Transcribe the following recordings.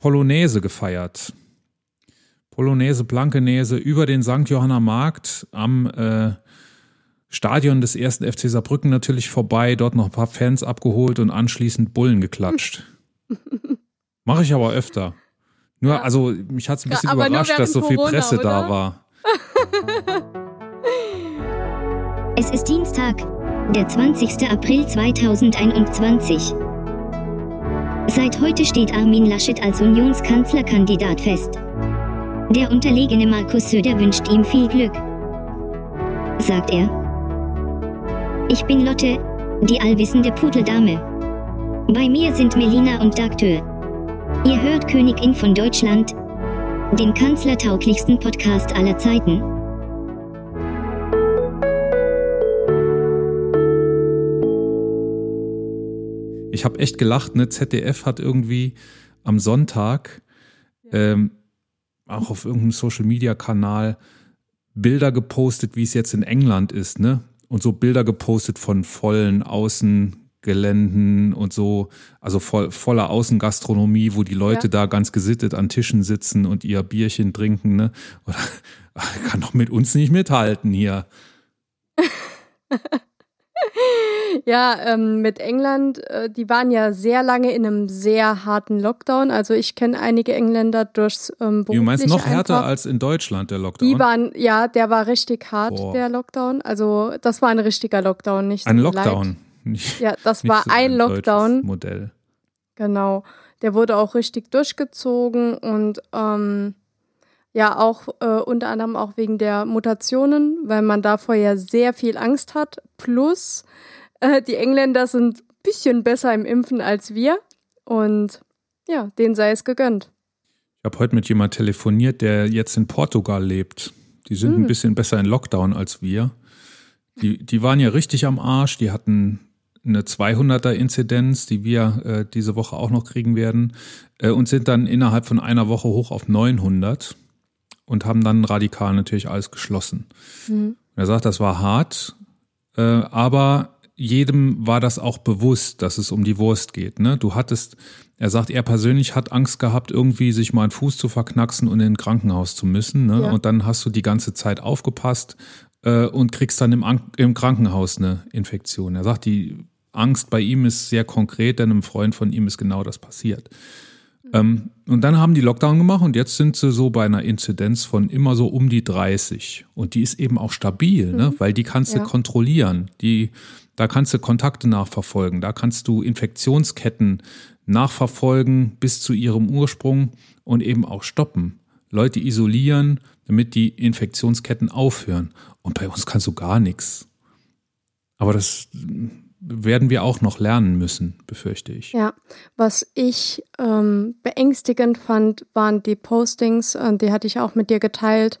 Polonaise gefeiert. Polonaise, Blankenese über den St. Johanna Markt am äh, Stadion des ersten FC Saarbrücken natürlich vorbei, dort noch ein paar Fans abgeholt und anschließend Bullen geklatscht. Mache ich aber öfter. Nur, ja. also mich hat es ein bisschen ja, überrascht, dass so viel Corona, Presse oder? da war. Es ist Dienstag, der 20. April 2021. Seit heute steht Armin Laschet als Unionskanzlerkandidat fest. Der unterlegene Markus Söder wünscht ihm viel Glück. Sagt er. Ich bin Lotte, die allwissende Pudeldame. Bei mir sind Melina und Dagtür. Ihr hört Königin von Deutschland, den kanzlertauglichsten Podcast aller Zeiten. Ich habe echt gelacht, ne? ZDF hat irgendwie am Sonntag ähm, auch auf irgendeinem Social Media Kanal Bilder gepostet, wie es jetzt in England ist, ne? Und so Bilder gepostet von vollen Außengeländen und so, also voll, voller Außengastronomie, wo die Leute ja. da ganz gesittet an Tischen sitzen und ihr Bierchen trinken, ne? Oder kann doch mit uns nicht mithalten hier. Ja, ähm, mit England, äh, die waren ja sehr lange in einem sehr harten Lockdown. Also ich kenne einige Engländer durchs ähm, Du meinst noch härter einfach. als in Deutschland der Lockdown? Die waren, ja, der war richtig hart, Boah. der Lockdown. Also das war ein richtiger Lockdown, nicht Ein Lockdown. Nicht, ja, das war so ein, ein Lockdown. Modell. Genau. Der wurde auch richtig durchgezogen und ähm, ja, auch äh, unter anderem auch wegen der Mutationen, weil man davor ja sehr viel Angst hat. Plus, äh, die Engländer sind ein bisschen besser im Impfen als wir. Und ja, denen sei es gegönnt. Ich habe heute mit jemandem telefoniert, der jetzt in Portugal lebt. Die sind hm. ein bisschen besser in Lockdown als wir. Die, die waren ja richtig am Arsch. Die hatten eine 200er-Inzidenz, die wir äh, diese Woche auch noch kriegen werden, äh, und sind dann innerhalb von einer Woche hoch auf 900 und haben dann radikal natürlich alles geschlossen. Mhm. Er sagt, das war hart, äh, aber jedem war das auch bewusst, dass es um die Wurst geht. Ne? Du hattest, er sagt, er persönlich hat Angst gehabt, irgendwie sich mal einen Fuß zu verknacksen und in ein Krankenhaus zu müssen. Ne? Ja. Und dann hast du die ganze Zeit aufgepasst äh, und kriegst dann im, im Krankenhaus eine Infektion. Er sagt, die Angst bei ihm ist sehr konkret, denn einem Freund von ihm ist genau das passiert. Ähm, und dann haben die Lockdown gemacht und jetzt sind sie so bei einer Inzidenz von immer so um die 30. Und die ist eben auch stabil, ne? mhm. ne? weil die kannst ja. du kontrollieren. Die, da kannst du Kontakte nachverfolgen, da kannst du Infektionsketten nachverfolgen bis zu ihrem Ursprung und eben auch stoppen. Leute isolieren, damit die Infektionsketten aufhören. Und bei uns kannst du gar nichts. Aber das werden wir auch noch lernen müssen, befürchte ich. Ja, was ich ähm, beängstigend fand, waren die Postings, äh, die hatte ich auch mit dir geteilt.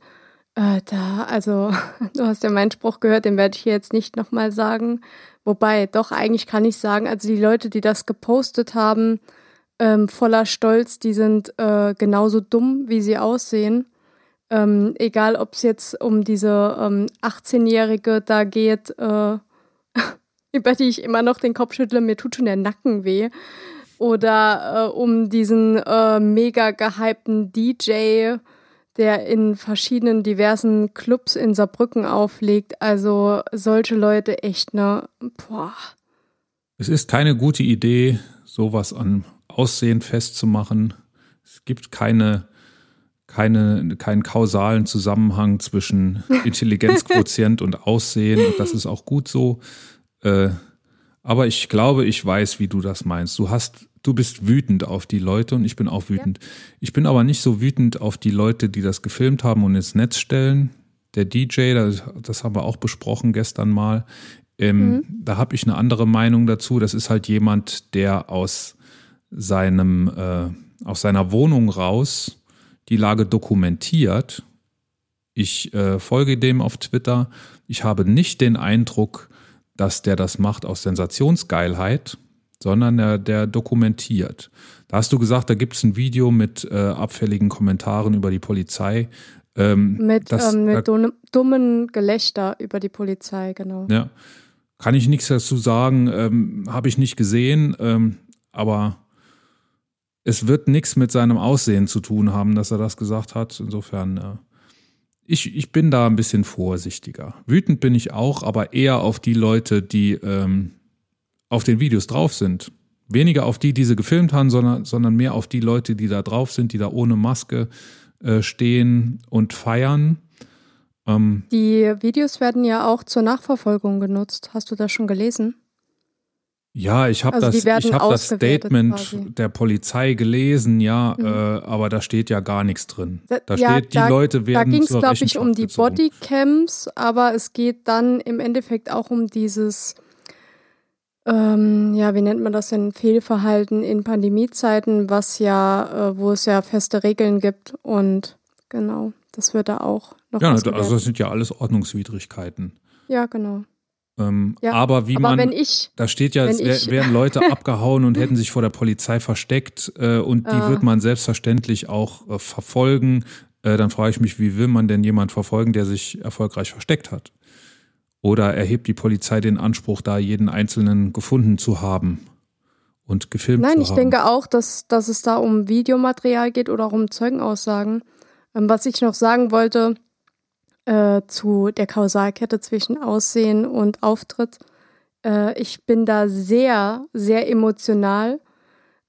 Äh, da, also, du hast ja meinen Spruch gehört, den werde ich jetzt nicht nochmal sagen. Wobei, doch, eigentlich kann ich sagen, also die Leute, die das gepostet haben, ähm, voller Stolz, die sind äh, genauso dumm, wie sie aussehen. Ähm, egal, ob es jetzt um diese ähm, 18-Jährige da geht, äh, über die ich immer noch den Kopf schüttle, mir tut schon der Nacken weh. Oder äh, um diesen äh, mega gehypten DJ, der in verschiedenen diversen Clubs in Saarbrücken auflegt. Also solche Leute echt, ne? Boah. Es ist keine gute Idee, sowas an Aussehen festzumachen. Es gibt keine, keine, keinen kausalen Zusammenhang zwischen Intelligenzquotient und Aussehen. Und das ist auch gut so. Äh, aber ich glaube, ich weiß, wie du das meinst. Du hast, du bist wütend auf die Leute und ich bin auch wütend. Ja. Ich bin aber nicht so wütend auf die Leute, die das gefilmt haben und ins Netz stellen. Der DJ, das, das haben wir auch besprochen gestern mal. Ähm, mhm. Da habe ich eine andere Meinung dazu. Das ist halt jemand, der aus seinem, äh, aus seiner Wohnung raus die Lage dokumentiert. Ich äh, folge dem auf Twitter. Ich habe nicht den Eindruck, dass der das macht aus Sensationsgeilheit, sondern der, der dokumentiert. Da hast du gesagt, da gibt es ein Video mit äh, abfälligen Kommentaren über die Polizei. Ähm, mit das, ähm, mit äh, dummen Gelächter über die Polizei, genau. Ja. Kann ich nichts dazu sagen, ähm, habe ich nicht gesehen, ähm, aber es wird nichts mit seinem Aussehen zu tun haben, dass er das gesagt hat. Insofern, äh, ich, ich bin da ein bisschen vorsichtiger. Wütend bin ich auch, aber eher auf die Leute, die ähm, auf den Videos drauf sind. Weniger auf die, die sie gefilmt haben, sondern, sondern mehr auf die Leute, die da drauf sind, die da ohne Maske äh, stehen und feiern. Ähm, die Videos werden ja auch zur Nachverfolgung genutzt. Hast du das schon gelesen? Ja, ich habe also das, ich hab das Statement quasi. der Polizei gelesen, ja, mhm. äh, aber da steht ja gar nichts drin. Da, da ja, steht, die da, Leute werden Da ging es, glaube ich, um die Bodycams, aber es geht dann im Endeffekt auch um dieses, ähm, ja, wie nennt man das denn, Fehlverhalten in Pandemiezeiten, was ja, äh, wo es ja feste Regeln gibt und genau, das wird da auch noch. Ja, also das sind ja alles Ordnungswidrigkeiten. Ja, genau. Ähm, ja, aber wie aber man, ich, da steht ja, es ich, wären Leute abgehauen und hätten sich vor der Polizei versteckt äh, und die äh. wird man selbstverständlich auch äh, verfolgen. Äh, dann frage ich mich, wie will man denn jemand verfolgen, der sich erfolgreich versteckt hat? Oder erhebt die Polizei den Anspruch, da jeden Einzelnen gefunden zu haben und gefilmt Nein, zu haben? Nein, ich denke auch, dass, dass es da um Videomaterial geht oder auch um Zeugenaussagen. Ähm, was ich noch sagen wollte, äh, zu der Kausalkette zwischen Aussehen und Auftritt. Äh, ich bin da sehr, sehr emotional,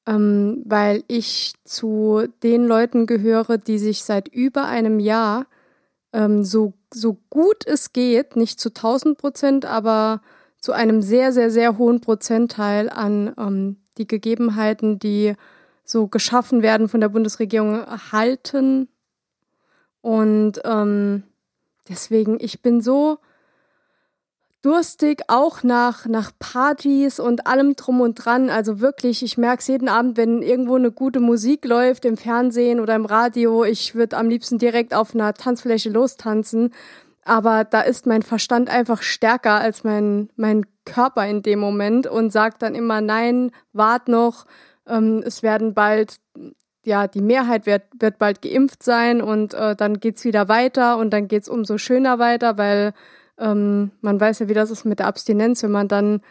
ähm, weil ich zu den Leuten gehöre, die sich seit über einem Jahr ähm, so, so gut es geht, nicht zu 1000 Prozent, aber zu einem sehr, sehr, sehr hohen Prozentteil an ähm, die Gegebenheiten, die so geschaffen werden von der Bundesregierung, halten. Und ähm, Deswegen, ich bin so durstig, auch nach, nach Partys und allem drum und dran. Also wirklich, ich merke es jeden Abend, wenn irgendwo eine gute Musik läuft, im Fernsehen oder im Radio. Ich würde am liebsten direkt auf einer Tanzfläche lostanzen. Aber da ist mein Verstand einfach stärker als mein, mein Körper in dem Moment und sagt dann immer, nein, wart noch, ähm, es werden bald ja, die Mehrheit wird, wird bald geimpft sein und äh, dann geht's wieder weiter und dann geht's umso schöner weiter, weil ähm, man weiß ja, wie das ist mit der Abstinenz, wenn man dann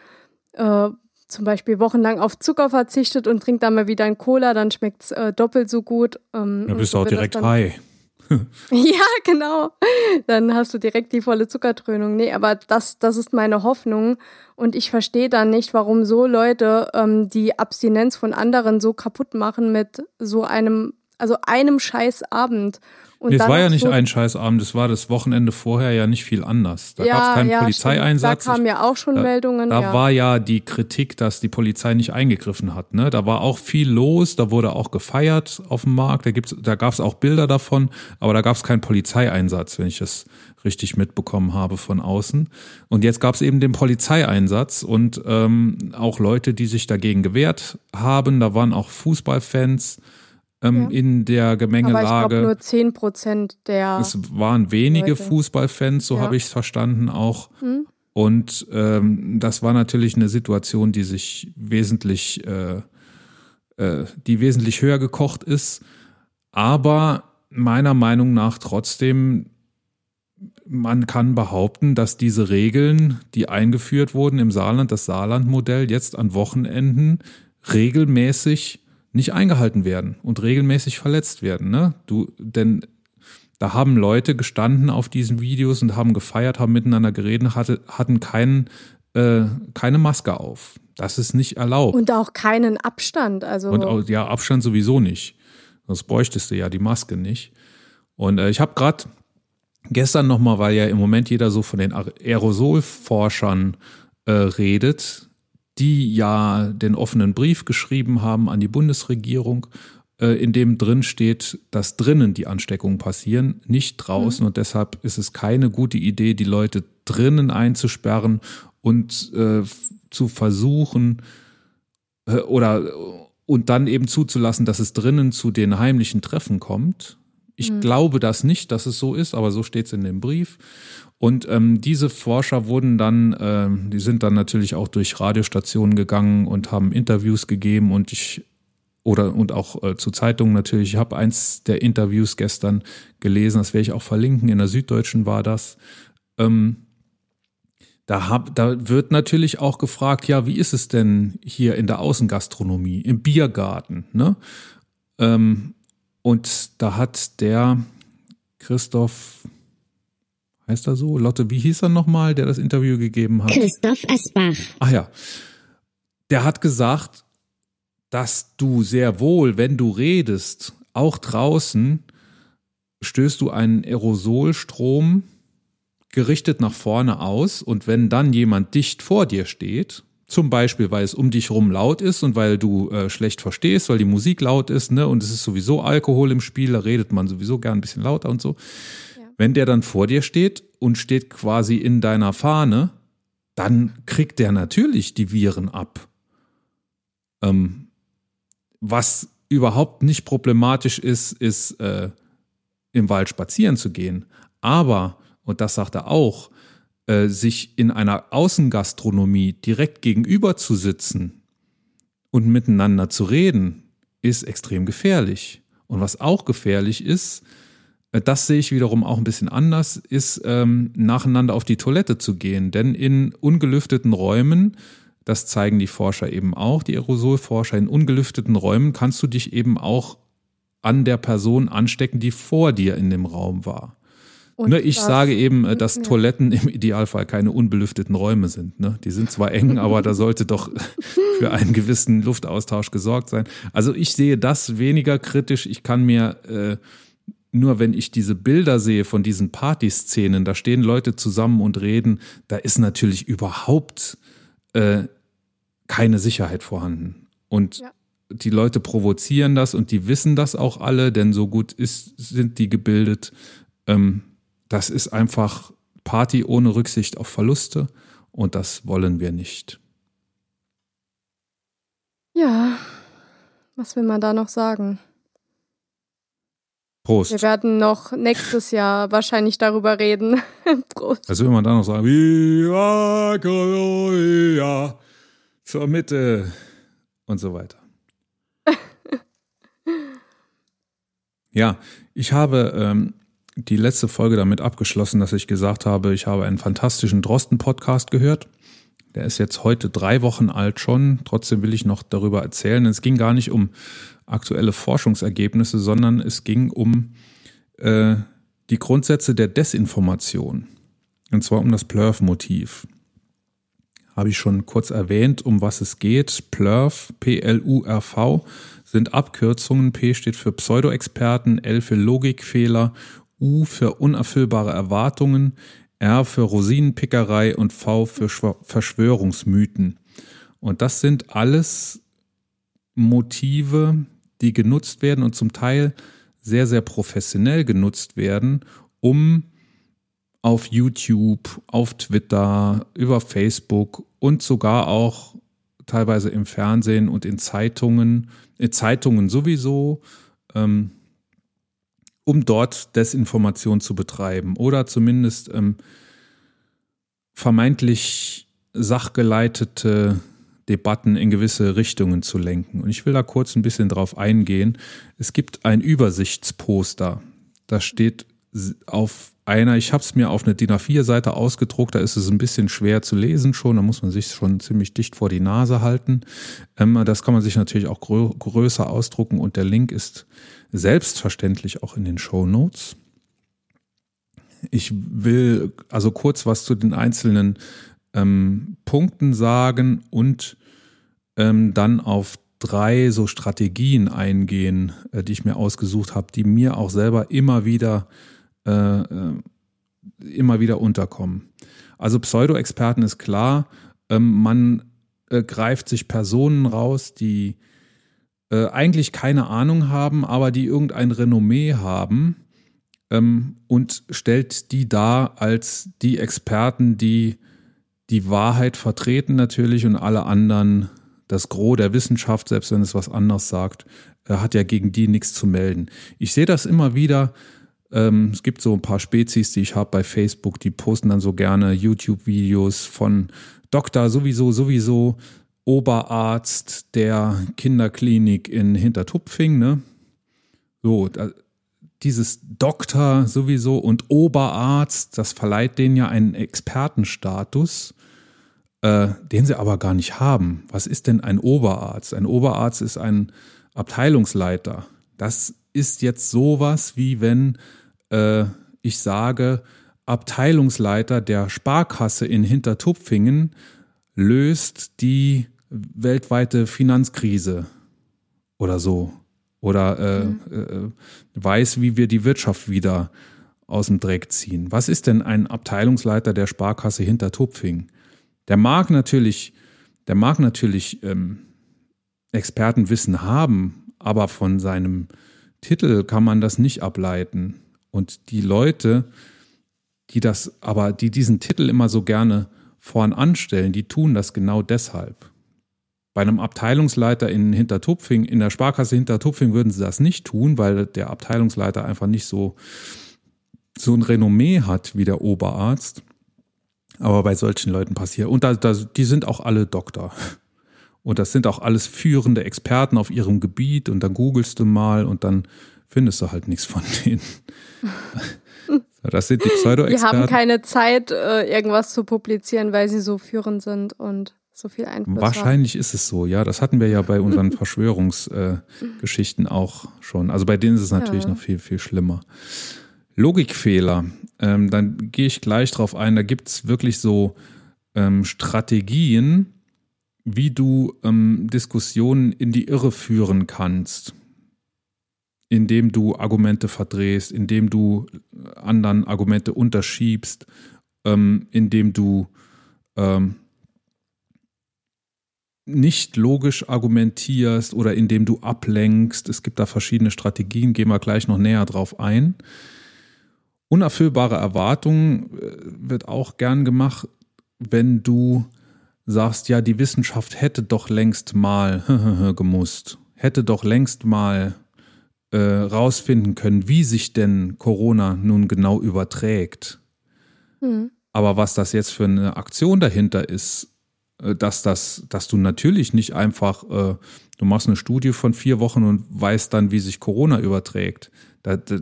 äh, zum Beispiel wochenlang auf Zucker verzichtet und trinkt dann mal wieder ein Cola, dann schmeckt's äh, doppelt so gut. Ähm, dann bist du auch direkt high. ja, genau. Dann hast du direkt die volle Zuckerdröhnung. Nee, aber das, das ist meine Hoffnung. Und ich verstehe dann nicht, warum so Leute ähm, die Abstinenz von anderen so kaputt machen mit so einem, also einem Scheißabend. Und es war ja nicht so ein Scheißabend, es war das Wochenende vorher ja nicht viel anders. Da ja, gab es keinen ja, Polizeieinsatz. Da kamen ja auch schon da, Meldungen. Da ja. war ja die Kritik, dass die Polizei nicht eingegriffen hat. Ne? Da war auch viel los, da wurde auch gefeiert auf dem Markt, da, gibt's, da gab es auch Bilder davon, aber da gab es keinen Polizeieinsatz, wenn ich das richtig mitbekommen habe von außen. Und jetzt gab es eben den Polizeieinsatz und ähm, auch Leute, die sich dagegen gewehrt haben. Da waren auch Fußballfans ähm, ja. in der Gemengelage. Aber ich glaube nur 10 Prozent der. Es waren wenige Leute. Fußballfans, so ja. habe ich es verstanden auch. Mhm. Und ähm, das war natürlich eine Situation, die sich wesentlich, äh, äh, die wesentlich höher gekocht ist. Aber meiner Meinung nach trotzdem, man kann behaupten, dass diese Regeln, die eingeführt wurden im Saarland, das Saarlandmodell, jetzt an Wochenenden regelmäßig nicht eingehalten werden und regelmäßig verletzt werden. Ne? Du, denn da haben Leute gestanden auf diesen Videos und haben gefeiert, haben miteinander geredet, hatte, hatten keinen, äh, keine Maske auf. Das ist nicht erlaubt. Und auch keinen Abstand. Also und auch, ja, Abstand sowieso nicht. Sonst bräuchtest du ja die Maske nicht. Und äh, ich habe gerade gestern nochmal, weil ja im Moment jeder so von den Aerosolforschern äh, redet, die ja den offenen Brief geschrieben haben an die Bundesregierung, äh, in dem drin steht, dass drinnen die Ansteckungen passieren, nicht draußen. Mhm. Und deshalb ist es keine gute Idee, die Leute drinnen einzusperren und äh, zu versuchen äh, oder und dann eben zuzulassen, dass es drinnen zu den heimlichen Treffen kommt. Ich mhm. glaube das nicht, dass es so ist, aber so steht es in dem Brief. Und ähm, diese Forscher wurden dann, äh, die sind dann natürlich auch durch Radiostationen gegangen und haben Interviews gegeben und ich oder und auch äh, zu Zeitungen natürlich. Ich habe eins der Interviews gestern gelesen, das werde ich auch verlinken. In der Süddeutschen war das. Ähm, da, hab, da wird natürlich auch gefragt, ja, wie ist es denn hier in der Außengastronomie, im Biergarten? Ne? Ähm, und da hat der Christoph, heißt er so? Lotte, wie hieß er nochmal, der das Interview gegeben hat? Christoph Asbach. Ach ja. Der hat gesagt, dass du sehr wohl, wenn du redest, auch draußen, stößt du einen Aerosolstrom gerichtet nach vorne aus und wenn dann jemand dicht vor dir steht, zum Beispiel, weil es um dich rum laut ist und weil du äh, schlecht verstehst, weil die Musik laut ist, ne, und es ist sowieso Alkohol im Spiel, da redet man sowieso gern ein bisschen lauter und so. Wenn der dann vor dir steht und steht quasi in deiner Fahne, dann kriegt der natürlich die Viren ab. Ähm, was überhaupt nicht problematisch ist, ist äh, im Wald spazieren zu gehen. Aber, und das sagt er auch, äh, sich in einer Außengastronomie direkt gegenüber zu sitzen und miteinander zu reden, ist extrem gefährlich. Und was auch gefährlich ist, das sehe ich wiederum auch ein bisschen anders, ist ähm, nacheinander auf die Toilette zu gehen. Denn in ungelüfteten Räumen, das zeigen die Forscher eben auch, die Aerosolforscher, in ungelüfteten Räumen kannst du dich eben auch an der Person anstecken, die vor dir in dem Raum war. Ne, ich das, sage eben, äh, dass ja. Toiletten im Idealfall keine unbelüfteten Räume sind. Ne? Die sind zwar eng, aber da sollte doch für einen gewissen Luftaustausch gesorgt sein. Also ich sehe das weniger kritisch. Ich kann mir äh, nur, wenn ich diese Bilder sehe von diesen Partyszenen, da stehen Leute zusammen und reden, da ist natürlich überhaupt äh, keine Sicherheit vorhanden. Und ja. die Leute provozieren das und die wissen das auch alle, denn so gut ist, sind die gebildet. Ähm, das ist einfach Party ohne Rücksicht auf Verluste und das wollen wir nicht. Ja, was will man da noch sagen? Prost. Wir werden noch nächstes Jahr wahrscheinlich darüber reden. Prost. Also will man da noch sagen, Viva Colonia zur Mitte und so weiter. ja, ich habe ähm, die letzte Folge damit abgeschlossen, dass ich gesagt habe, ich habe einen fantastischen Drosten-Podcast gehört. Der ist jetzt heute drei Wochen alt schon. Trotzdem will ich noch darüber erzählen. Es ging gar nicht um aktuelle Forschungsergebnisse, sondern es ging um äh, die Grundsätze der Desinformation. Und zwar um das Plurf-Motiv. Habe ich schon kurz erwähnt, um was es geht. Plurf, P-L-U-R-V, sind Abkürzungen. P steht für Pseudo-Experten, L für Logikfehler U für unerfüllbare Erwartungen, R für Rosinenpickerei und V für Verschwörungsmythen. Und das sind alles Motive, die genutzt werden und zum Teil sehr, sehr professionell genutzt werden, um auf YouTube, auf Twitter, über Facebook und sogar auch teilweise im Fernsehen und in Zeitungen, in Zeitungen sowieso, ähm, um dort Desinformation zu betreiben oder zumindest ähm, vermeintlich sachgeleitete Debatten in gewisse Richtungen zu lenken. Und ich will da kurz ein bisschen drauf eingehen. Es gibt ein Übersichtsposter. Da steht auf einer, ich habe es mir auf eine DIN A4-Seite ausgedruckt, da ist es ein bisschen schwer zu lesen schon, da muss man sich schon ziemlich dicht vor die Nase halten. Ähm, das kann man sich natürlich auch grö größer ausdrucken und der Link ist selbstverständlich auch in den Show Notes. Ich will also kurz was zu den einzelnen ähm, Punkten sagen und ähm, dann auf drei so Strategien eingehen, äh, die ich mir ausgesucht habe, die mir auch selber immer wieder äh, äh, immer wieder unterkommen. Also Pseudo-Experten ist klar, ähm, man äh, greift sich Personen raus, die äh, eigentlich keine Ahnung haben, aber die irgendein Renommee haben ähm, und stellt die dar als die Experten, die die Wahrheit vertreten natürlich und alle anderen das Gros der Wissenschaft, selbst wenn es was anderes sagt, äh, hat ja gegen die nichts zu melden. Ich sehe das immer wieder. Ähm, es gibt so ein paar Spezies, die ich habe bei Facebook, die posten dann so gerne YouTube-Videos von Doktor sowieso, sowieso Oberarzt der Kinderklinik in Hintertupfing, ne? So, dieses Doktor sowieso und Oberarzt, das verleiht denen ja einen Expertenstatus, äh, den sie aber gar nicht haben. Was ist denn ein Oberarzt? Ein Oberarzt ist ein Abteilungsleiter. Das ist jetzt sowas wie wenn äh, ich sage, Abteilungsleiter der Sparkasse in Hintertupfingen löst die weltweite Finanzkrise oder so. Oder äh, mhm. äh, weiß, wie wir die Wirtschaft wieder aus dem Dreck ziehen. Was ist denn ein Abteilungsleiter der Sparkasse Hintertupfing? Der mag natürlich, der mag natürlich ähm, Expertenwissen haben, aber von seinem Titel kann man das nicht ableiten. Und die Leute, die das, aber die diesen Titel immer so gerne vorn anstellen, die tun das genau deshalb. Bei einem Abteilungsleiter in Hintertupfing, in der Sparkasse Hintertupfing würden sie das nicht tun, weil der Abteilungsleiter einfach nicht so, so ein Renommee hat wie der Oberarzt. Aber bei solchen Leuten passiert. Und da, da, die sind auch alle Doktor. Und das sind auch alles führende Experten auf ihrem Gebiet. Und dann googelst du mal und dann findest du halt nichts von denen. Das sind die Pseudo-Experten. Die haben keine Zeit, äh, irgendwas zu publizieren, weil sie so führend sind und so viel Einfluss Wahrscheinlich haben. ist es so, ja. Das hatten wir ja bei unseren Verschwörungsgeschichten äh, auch schon. Also bei denen ist es natürlich ja. noch viel, viel schlimmer. Logikfehler, ähm, dann gehe ich gleich drauf ein. Da gibt es wirklich so ähm, Strategien, wie du ähm, Diskussionen in die Irre führen kannst indem du Argumente verdrehst, indem du anderen Argumente unterschiebst, ähm, indem du ähm, nicht logisch argumentierst oder indem du ablenkst. Es gibt da verschiedene Strategien, gehen wir gleich noch näher drauf ein. Unerfüllbare Erwartungen äh, wird auch gern gemacht, wenn du sagst, ja, die Wissenschaft hätte doch längst mal gemusst, hätte doch längst mal äh, rausfinden können, wie sich denn Corona nun genau überträgt. Mhm. Aber was das jetzt für eine Aktion dahinter ist, äh, dass das, dass du natürlich nicht einfach, äh, du machst eine Studie von vier Wochen und weißt dann, wie sich Corona überträgt. Da, da,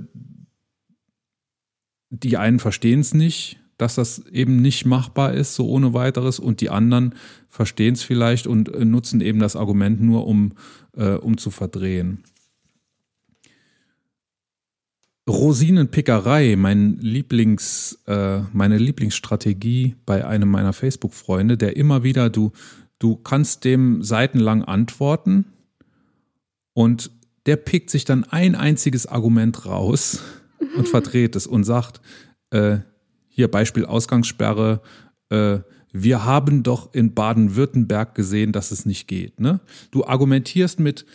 die einen verstehen es nicht, dass das eben nicht machbar ist, so ohne weiteres, und die anderen verstehen es vielleicht und äh, nutzen eben das Argument nur, um, äh, um zu verdrehen. Rosinenpickerei, mein Lieblings, äh, meine Lieblingsstrategie bei einem meiner Facebook-Freunde, der immer wieder, du, du kannst dem seitenlang antworten und der pickt sich dann ein einziges Argument raus und verdreht es und sagt, äh, hier Beispiel Ausgangssperre, äh, wir haben doch in Baden-Württemberg gesehen, dass es nicht geht. Ne? Du argumentierst mit,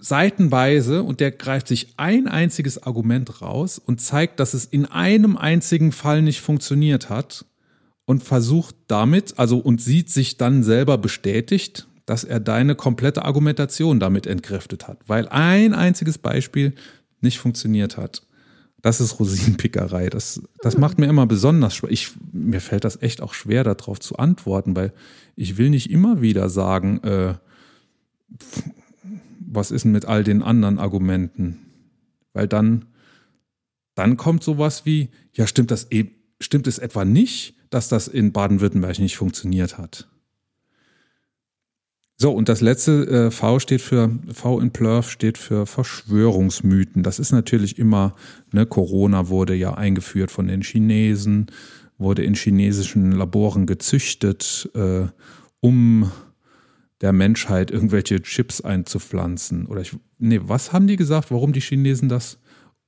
seitenweise und der greift sich ein einziges Argument raus und zeigt, dass es in einem einzigen Fall nicht funktioniert hat und versucht damit, also und sieht sich dann selber bestätigt, dass er deine komplette Argumentation damit entkräftet hat, weil ein einziges Beispiel nicht funktioniert hat. Das ist Rosinenpickerei. Das, das macht mir immer besonders schwer. Ich, mir fällt das echt auch schwer, darauf zu antworten, weil ich will nicht immer wieder sagen, äh, was ist denn mit all den anderen Argumenten? Weil dann, dann kommt sowas wie, ja, stimmt das, e stimmt es etwa nicht, dass das in Baden-Württemberg nicht funktioniert hat? So, und das letzte äh, V steht für, V in Plurf steht für Verschwörungsmythen. Das ist natürlich immer, ne, Corona wurde ja eingeführt von den Chinesen, wurde in chinesischen Laboren gezüchtet, äh, um der Menschheit irgendwelche Chips einzupflanzen. Oder ich, nee, was haben die gesagt? Warum die Chinesen das?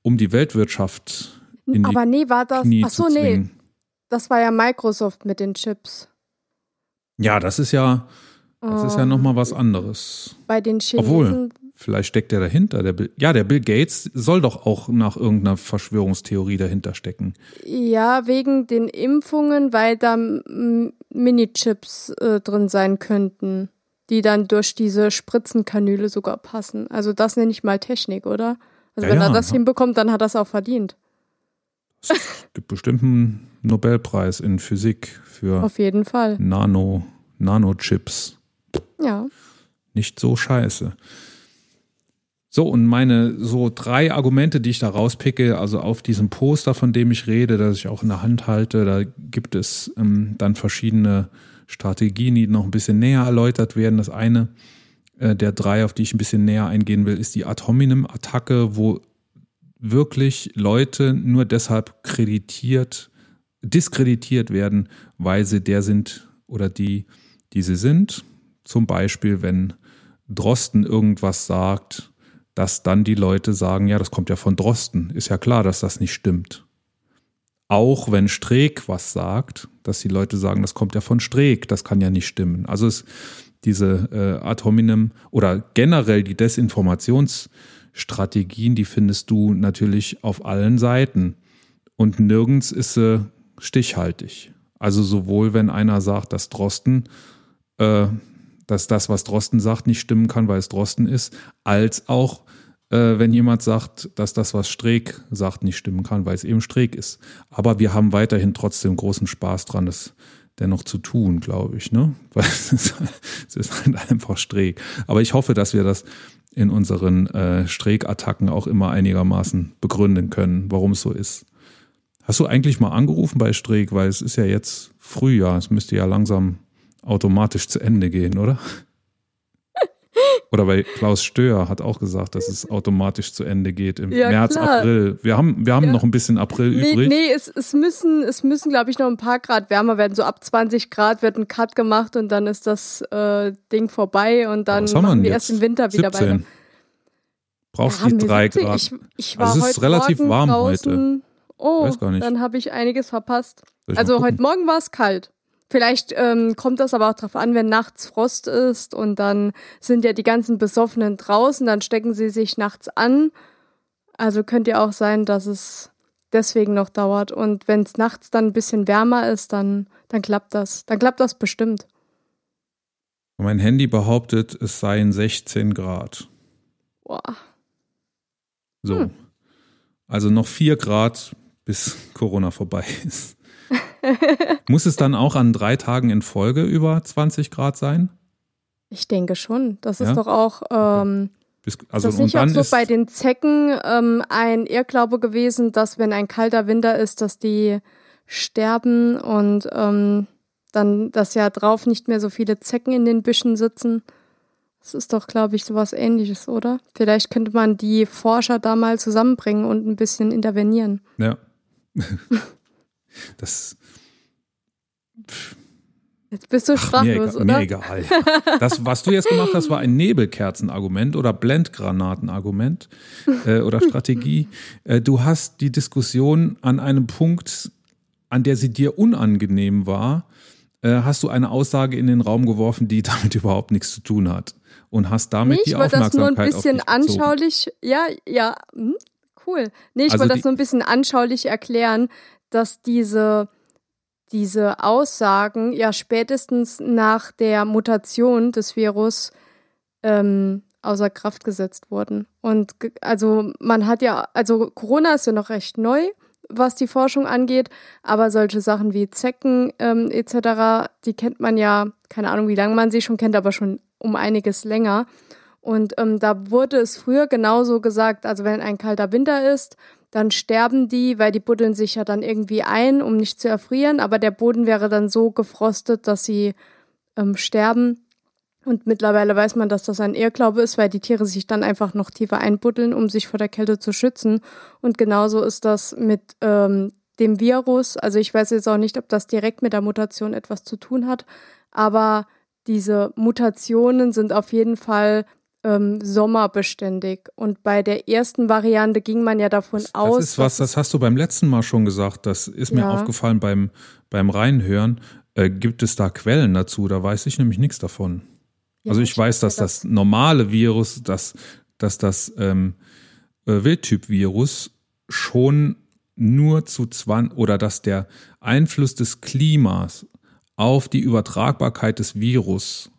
Um die Weltwirtschaft in die Aber nee, war das. Knie ach so, nee. Das war ja Microsoft mit den Chips. Ja, das ist ja, das ist ja nochmal was anderes. Bei den Chinesen. Obwohl, vielleicht steckt der dahinter. Der Bill, ja, der Bill Gates soll doch auch nach irgendeiner Verschwörungstheorie dahinter stecken. Ja, wegen den Impfungen, weil da Mini-Chips äh, drin sein könnten die dann durch diese Spritzenkanüle sogar passen. Also das nenne ich mal Technik, oder? Also ja, wenn er das hinbekommt, dann hat er es auch verdient. Es gibt bestimmt einen Nobelpreis in Physik für Auf jeden Fall. Nano, Nanochips. Ja. Nicht so scheiße. So, und meine so drei Argumente, die ich da rauspicke, also auf diesem Poster, von dem ich rede, das ich auch in der Hand halte, da gibt es ähm, dann verschiedene Strategien, die noch ein bisschen näher erläutert werden. Das eine äh, der drei, auf die ich ein bisschen näher eingehen will, ist die Ad hominem-Attacke, wo wirklich Leute nur deshalb kreditiert, diskreditiert werden, weil sie der sind oder die, die sie sind. Zum Beispiel, wenn Drosten irgendwas sagt, dass dann die Leute sagen, ja, das kommt ja von Drosten. Ist ja klar, dass das nicht stimmt. Auch wenn Streeck was sagt, dass die Leute sagen, das kommt ja von Streeck, das kann ja nicht stimmen. Also es, diese äh, ad hominem oder generell die Desinformationsstrategien, die findest du natürlich auf allen Seiten. Und nirgends ist sie stichhaltig. Also sowohl wenn einer sagt, dass Drosten äh, dass das, was Drosten sagt, nicht stimmen kann, weil es Drosten ist, als auch äh, wenn jemand sagt, dass das, was Streeck sagt, nicht stimmen kann, weil es eben Streeck ist. Aber wir haben weiterhin trotzdem großen Spaß dran, das dennoch zu tun, glaube ich, ne? Weil es ist, halt einfach Streeck. Aber ich hoffe, dass wir das in unseren äh, Streeck-Attacken auch immer einigermaßen begründen können, warum es so ist. Hast du eigentlich mal angerufen bei Streeck, weil es ist ja jetzt Frühjahr, es müsste ja langsam automatisch zu Ende gehen, oder? Oder bei Klaus Stöhr hat auch gesagt, dass es automatisch zu Ende geht im ja, März, klar. April. Wir haben, wir haben ja. noch ein bisschen April nee, übrig. Nee, es, es müssen, es müssen, glaube ich, noch ein paar Grad wärmer werden. So ab 20 Grad wird ein Cut gemacht und dann ist das äh, Ding vorbei und dann machen wir erst im Winter wieder 17. weiter. Brauchst ja, die drei Grad. Ich, ich war also es ist relativ warm draußen. heute. Oh, dann habe ich einiges verpasst. Also heute Morgen war es kalt. Vielleicht ähm, kommt das aber auch darauf an, wenn nachts Frost ist und dann sind ja die ganzen Besoffenen draußen, dann stecken sie sich nachts an. Also könnte ja auch sein, dass es deswegen noch dauert. Und wenn es nachts dann ein bisschen wärmer ist, dann, dann klappt das. Dann klappt das bestimmt. Mein Handy behauptet, es seien 16 Grad. Boah. So. Hm. Also noch 4 Grad, bis Corona vorbei ist. Muss es dann auch an drei Tagen in Folge über 20 Grad sein? Ich denke schon. Das ist ja? doch auch. Ähm, Bis, also ist das nicht auch so bei den Zecken ähm, ein Irrglaube gewesen, dass wenn ein kalter Winter ist, dass die sterben und ähm, dann das Jahr drauf nicht mehr so viele Zecken in den Büschen sitzen? Das ist doch, glaube ich, sowas ähnliches, oder? Vielleicht könnte man die Forscher da mal zusammenbringen und ein bisschen intervenieren. Ja. das Jetzt bist du sprachlos, Ach, mir, egal, oder? Mir egal. Das, was du jetzt gemacht hast, war ein Nebelkerzenargument oder Blendgranatenargument äh, oder Strategie. Äh, du hast die Diskussion an einem Punkt, an der sie dir unangenehm war, äh, hast du eine Aussage in den Raum geworfen, die damit überhaupt nichts zu tun hat. Und hast damit nee, die Aufmerksamkeit das nur ein bisschen anschaulich, ja, ja, hm, cool. Nee, ich also wollte das nur ein bisschen anschaulich erklären, dass diese diese Aussagen ja spätestens nach der Mutation des Virus ähm, außer Kraft gesetzt wurden. Und also man hat ja, also Corona ist ja noch recht neu, was die Forschung angeht, aber solche Sachen wie Zecken ähm, etc., die kennt man ja, keine Ahnung, wie lange man sie schon kennt, aber schon um einiges länger. Und ähm, da wurde es früher genauso gesagt, also wenn ein kalter Winter ist, dann sterben die, weil die buddeln sich ja dann irgendwie ein, um nicht zu erfrieren, aber der Boden wäre dann so gefrostet, dass sie ähm, sterben. Und mittlerweile weiß man, dass das ein Irrglaube ist, weil die Tiere sich dann einfach noch tiefer einbuddeln, um sich vor der Kälte zu schützen. Und genauso ist das mit ähm, dem Virus. Also ich weiß jetzt auch nicht, ob das direkt mit der Mutation etwas zu tun hat, aber diese Mutationen sind auf jeden Fall ähm, sommerbeständig. Und bei der ersten Variante ging man ja davon das, aus. Das ist was, das hast du beim letzten Mal schon gesagt. Das ist mir ja. aufgefallen beim, beim Reinhören. Äh, gibt es da Quellen dazu? Da weiß ich nämlich nichts davon. Ja, also ich, ich weiß, dass das, das normale Virus, dass, dass das ähm, äh, Wildtyp-Virus schon nur zu 20 oder dass der Einfluss des Klimas auf die Übertragbarkeit des Virus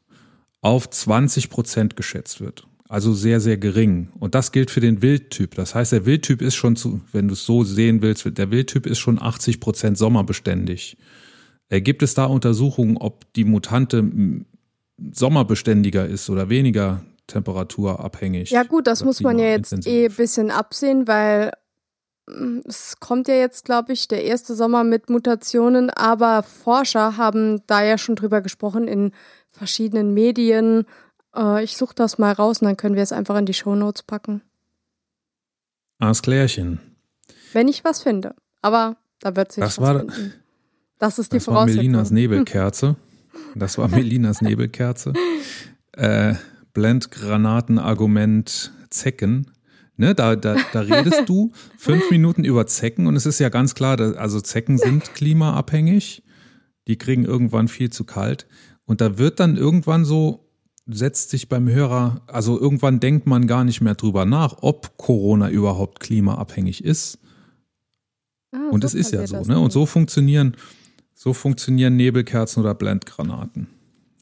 auf 20 Prozent geschätzt wird. Also sehr, sehr gering. Und das gilt für den Wildtyp. Das heißt, der Wildtyp ist schon zu, wenn du es so sehen willst, der Wildtyp ist schon 80 Prozent sommerbeständig. Äh, gibt es da Untersuchungen, ob die Mutante sommerbeständiger ist oder weniger temperaturabhängig. Ja gut, das muss man ja jetzt eh ein bisschen absehen, weil mm, es kommt ja jetzt, glaube ich, der erste Sommer mit Mutationen, aber Forscher haben da ja schon drüber gesprochen in verschiedenen Medien. Äh, ich suche das mal raus und dann können wir es einfach in die Shownotes packen. Alles Klärchen. Wenn ich was finde. Aber da wird sich das was war, finden. Das ist die das Voraussetzung. War Melinas Nebelkerze. Das war Melinas Nebelkerze. Äh, Blendgranatenargument Zecken. Ne, da, da, da redest du fünf Minuten über Zecken und es ist ja ganz klar, dass, also Zecken sind klimaabhängig. Die kriegen irgendwann viel zu kalt. Und da wird dann irgendwann so, setzt sich beim Hörer, also irgendwann denkt man gar nicht mehr drüber nach, ob Corona überhaupt klimaabhängig ist. Ah, und so es ist ja so, ne? Und so funktionieren, so funktionieren Nebelkerzen oder Blendgranaten.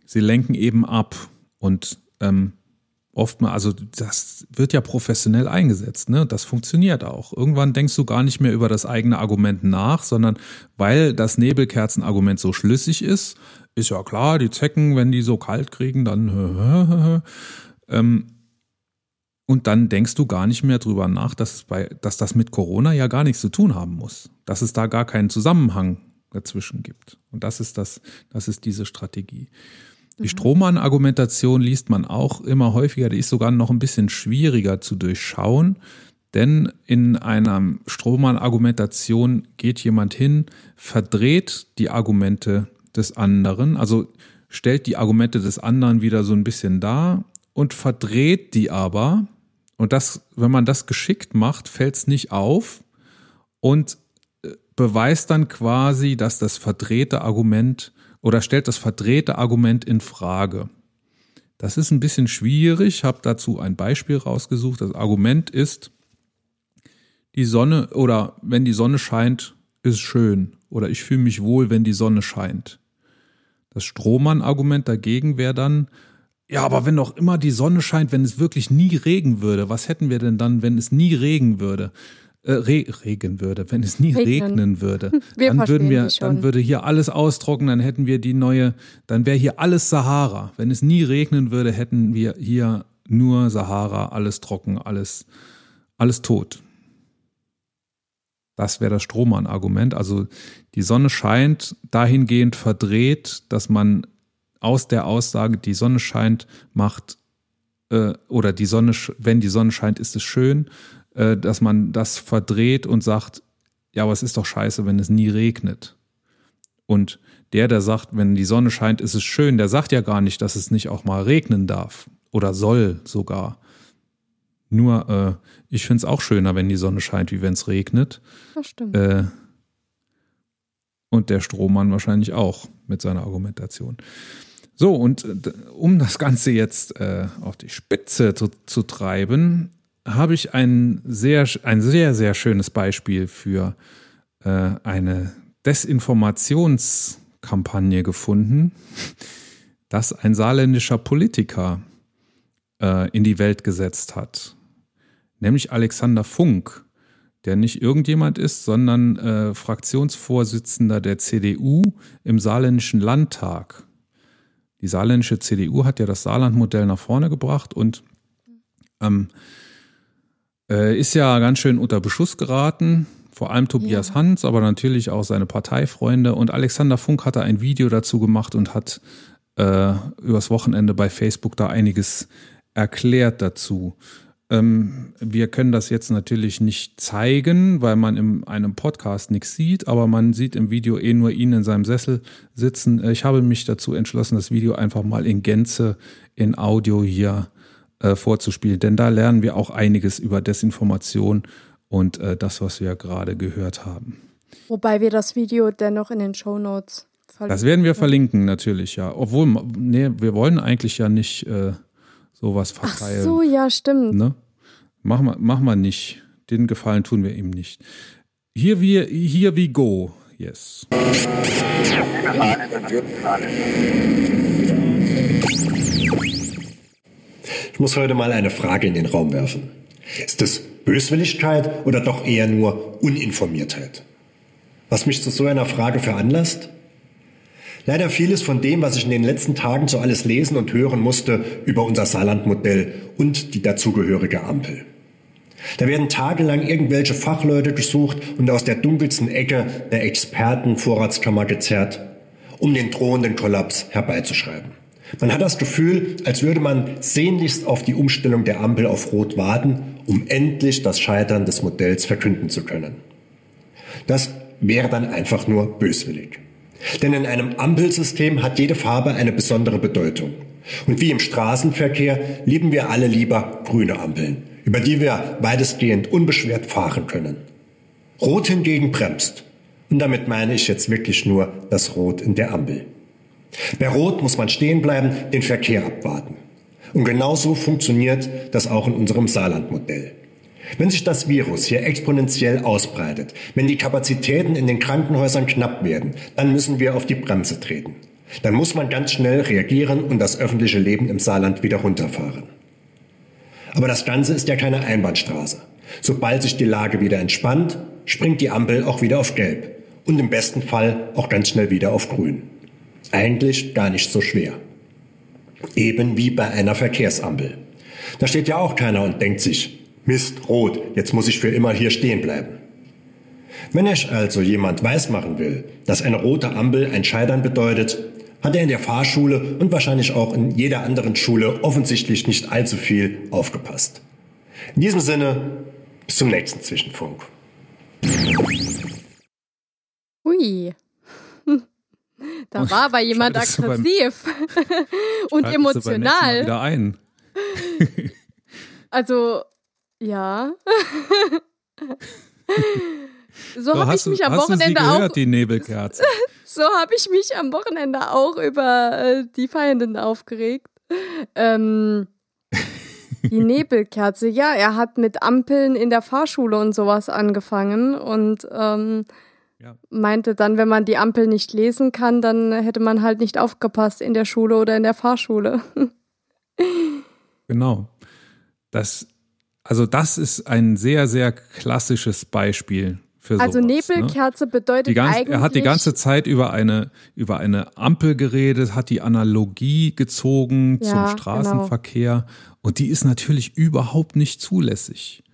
Sie lenken eben ab und ähm, oftmal, also das wird ja professionell eingesetzt, ne? Das funktioniert auch. Irgendwann denkst du gar nicht mehr über das eigene Argument nach, sondern weil das Nebelkerzenargument so schlüssig ist, ist ja klar, die Zecken, wenn die so kalt kriegen, dann ähm, und dann denkst du gar nicht mehr drüber nach, dass, bei, dass das mit Corona ja gar nichts zu tun haben muss. Dass es da gar keinen Zusammenhang dazwischen gibt. Und das ist das, das ist diese Strategie. Die mhm. Strohmann-Argumentation liest man auch immer häufiger, die ist sogar noch ein bisschen schwieriger zu durchschauen, denn in einer Strohmann-Argumentation geht jemand hin, verdreht die Argumente des anderen, also stellt die Argumente des anderen wieder so ein bisschen dar und verdreht die aber. Und das, wenn man das geschickt macht, fällt es nicht auf und äh, beweist dann quasi, dass das verdrehte Argument oder stellt das verdrehte Argument in Frage. Das ist ein bisschen schwierig. Habe dazu ein Beispiel rausgesucht. Das Argument ist, die Sonne oder wenn die Sonne scheint, ist schön. Oder ich fühle mich wohl, wenn die Sonne scheint. Das Strohmann-Argument dagegen wäre dann, ja, aber wenn doch immer die Sonne scheint, wenn es wirklich nie regen würde, was hätten wir denn dann, wenn es nie regen würde? äh, re regen würde, wenn es nie regnen, regnen würde, wir dann würden wir, dann würde hier alles austrocknen, dann hätten wir die neue, dann wäre hier alles Sahara. Wenn es nie regnen würde, hätten wir hier nur Sahara, alles trocken, alles, alles tot. Das wäre das Strohmann-Argument. Also die Sonne scheint dahingehend verdreht, dass man aus der Aussage, die Sonne scheint, macht, äh, oder die Sonne, wenn die Sonne scheint, ist es schön, äh, dass man das verdreht und sagt, ja, aber es ist doch scheiße, wenn es nie regnet. Und der, der sagt, wenn die Sonne scheint, ist es schön, der sagt ja gar nicht, dass es nicht auch mal regnen darf oder soll sogar. Nur, äh, ich finde es auch schöner, wenn die Sonne scheint, wie wenn es regnet. Das stimmt. Äh, und der Strohmann wahrscheinlich auch mit seiner Argumentation. So, und äh, um das Ganze jetzt äh, auf die Spitze zu, zu treiben, habe ich ein sehr, ein sehr, sehr schönes Beispiel für äh, eine Desinformationskampagne gefunden, das ein saarländischer Politiker äh, in die Welt gesetzt hat. Nämlich Alexander Funk, der nicht irgendjemand ist, sondern äh, Fraktionsvorsitzender der CDU im saarländischen Landtag. Die saarländische CDU hat ja das Saarlandmodell nach vorne gebracht und ähm, äh, ist ja ganz schön unter Beschuss geraten. Vor allem Tobias ja. Hans, aber natürlich auch seine Parteifreunde. Und Alexander Funk hatte ein Video dazu gemacht und hat äh, übers Wochenende bei Facebook da einiges erklärt dazu. Ähm, wir können das jetzt natürlich nicht zeigen, weil man in einem Podcast nichts sieht, aber man sieht im Video eh nur ihn in seinem Sessel sitzen. Ich habe mich dazu entschlossen, das Video einfach mal in Gänze in Audio hier äh, vorzuspielen. Denn da lernen wir auch einiges über Desinformation und äh, das, was wir gerade gehört haben. Wobei wir das Video dennoch in den Show Notes verlinken. Das werden wir verlinken, natürlich, ja. Obwohl, nee, wir wollen eigentlich ja nicht äh, sowas verteilen. Ach so, ja, stimmt. Ne? Machen wir mach mal nicht. Den Gefallen tun wir ihm nicht. Hier wir, hier we go. Yes. Ich muss heute mal eine Frage in den Raum werfen. Ist es Böswilligkeit oder doch eher nur Uninformiertheit? Was mich zu so einer Frage veranlasst? Leider vieles von dem, was ich in den letzten Tagen so alles lesen und hören musste über unser Saarlandmodell und die dazugehörige Ampel. Da werden tagelang irgendwelche Fachleute gesucht und aus der dunkelsten Ecke der Expertenvorratskammer gezerrt, um den drohenden Kollaps herbeizuschreiben. Man hat das Gefühl, als würde man sehnlichst auf die Umstellung der Ampel auf Rot warten, um endlich das Scheitern des Modells verkünden zu können. Das wäre dann einfach nur böswillig. Denn in einem Ampelsystem hat jede Farbe eine besondere Bedeutung. Und wie im Straßenverkehr lieben wir alle lieber grüne Ampeln, über die wir weitestgehend unbeschwert fahren können. Rot hingegen bremst. Und damit meine ich jetzt wirklich nur das Rot in der Ampel. Bei Rot muss man stehen bleiben, den Verkehr abwarten. Und genauso funktioniert das auch in unserem Saarlandmodell. Wenn sich das Virus hier exponentiell ausbreitet, wenn die Kapazitäten in den Krankenhäusern knapp werden, dann müssen wir auf die Bremse treten. Dann muss man ganz schnell reagieren und das öffentliche Leben im Saarland wieder runterfahren. Aber das Ganze ist ja keine Einbahnstraße. Sobald sich die Lage wieder entspannt, springt die Ampel auch wieder auf Gelb und im besten Fall auch ganz schnell wieder auf Grün. Eigentlich gar nicht so schwer. Eben wie bei einer Verkehrsampel. Da steht ja auch keiner und denkt sich, Mist, rot, jetzt muss ich für immer hier stehen bleiben. Wenn ich also jemand weismachen will, dass eine rote Ampel ein Scheitern bedeutet, hat er in der Fahrschule und wahrscheinlich auch in jeder anderen Schule offensichtlich nicht allzu viel aufgepasst. In diesem Sinne, bis zum nächsten Zwischenfunk. Ui. Da war aber jemand aggressiv und emotional. Wieder ein. also, ja. so habe ich mich am Wochenende gehört, auch. die Nebelkerze. so habe ich mich am Wochenende auch über äh, die Feindin aufgeregt. Ähm, die Nebelkerze, ja, er hat mit Ampeln in der Fahrschule und sowas angefangen und ähm, ja. meinte dann, wenn man die Ampel nicht lesen kann, dann hätte man halt nicht aufgepasst in der Schule oder in der Fahrschule. genau. Das, also das ist ein sehr, sehr klassisches Beispiel für Also sowas, ne? Nebelkerze ne? bedeutet ganze, eigentlich. Er hat die ganze Zeit über eine, über eine Ampel geredet, hat die Analogie gezogen ja, zum. Straßenverkehr genau. und die ist natürlich überhaupt nicht zulässig.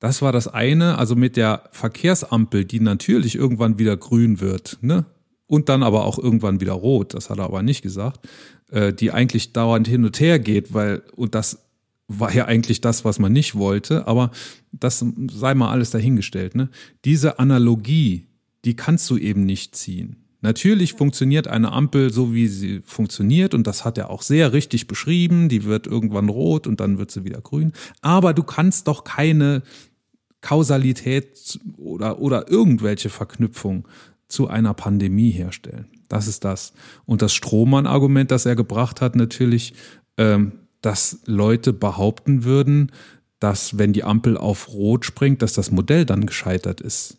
Das war das eine, also mit der Verkehrsampel, die natürlich irgendwann wieder grün wird, ne? Und dann aber auch irgendwann wieder rot, das hat er aber nicht gesagt, äh, die eigentlich dauernd hin und her geht, weil, und das war ja eigentlich das, was man nicht wollte, aber das sei mal alles dahingestellt, ne? Diese Analogie, die kannst du eben nicht ziehen. Natürlich funktioniert eine Ampel so, wie sie funktioniert, und das hat er auch sehr richtig beschrieben. Die wird irgendwann rot und dann wird sie wieder grün. Aber du kannst doch keine Kausalität oder, oder irgendwelche Verknüpfung zu einer Pandemie herstellen. Das ist das. Und das Strohmann-Argument, das er gebracht hat, natürlich, ähm, dass Leute behaupten würden, dass wenn die Ampel auf Rot springt, dass das Modell dann gescheitert ist.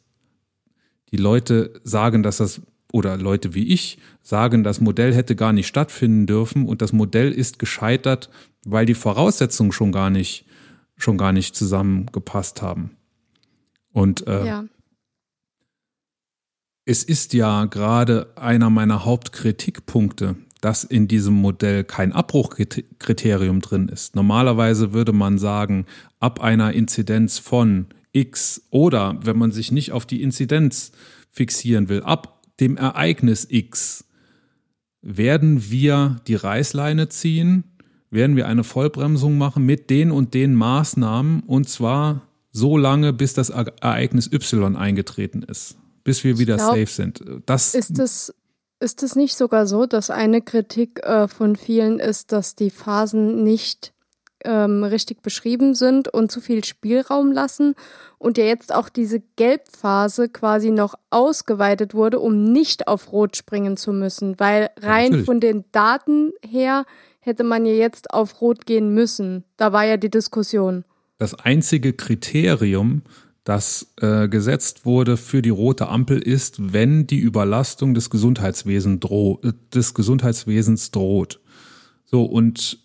Die Leute sagen, dass das, oder Leute wie ich sagen, das Modell hätte gar nicht stattfinden dürfen und das Modell ist gescheitert, weil die Voraussetzungen schon gar nicht, schon gar nicht zusammengepasst haben. Und äh, ja. es ist ja gerade einer meiner Hauptkritikpunkte, dass in diesem Modell kein Abbruchkriterium drin ist. Normalerweise würde man sagen, ab einer Inzidenz von X oder wenn man sich nicht auf die Inzidenz fixieren will, ab dem Ereignis X werden wir die Reißleine ziehen, werden wir eine Vollbremsung machen mit den und den Maßnahmen und zwar so lange, bis das Ereignis Y eingetreten ist, bis wir wieder glaub, safe sind. Das ist es ist es nicht sogar so, dass eine Kritik äh, von vielen ist, dass die Phasen nicht ähm, richtig beschrieben sind und zu viel Spielraum lassen und ja jetzt auch diese Gelbphase quasi noch ausgeweitet wurde, um nicht auf Rot springen zu müssen, weil rein ja, von den Daten her hätte man ja jetzt auf Rot gehen müssen. Da war ja die Diskussion. Das einzige Kriterium, das äh, gesetzt wurde für die rote Ampel ist, wenn die Überlastung des, Gesundheitswesen droh, äh, des Gesundheitswesens droht. So, und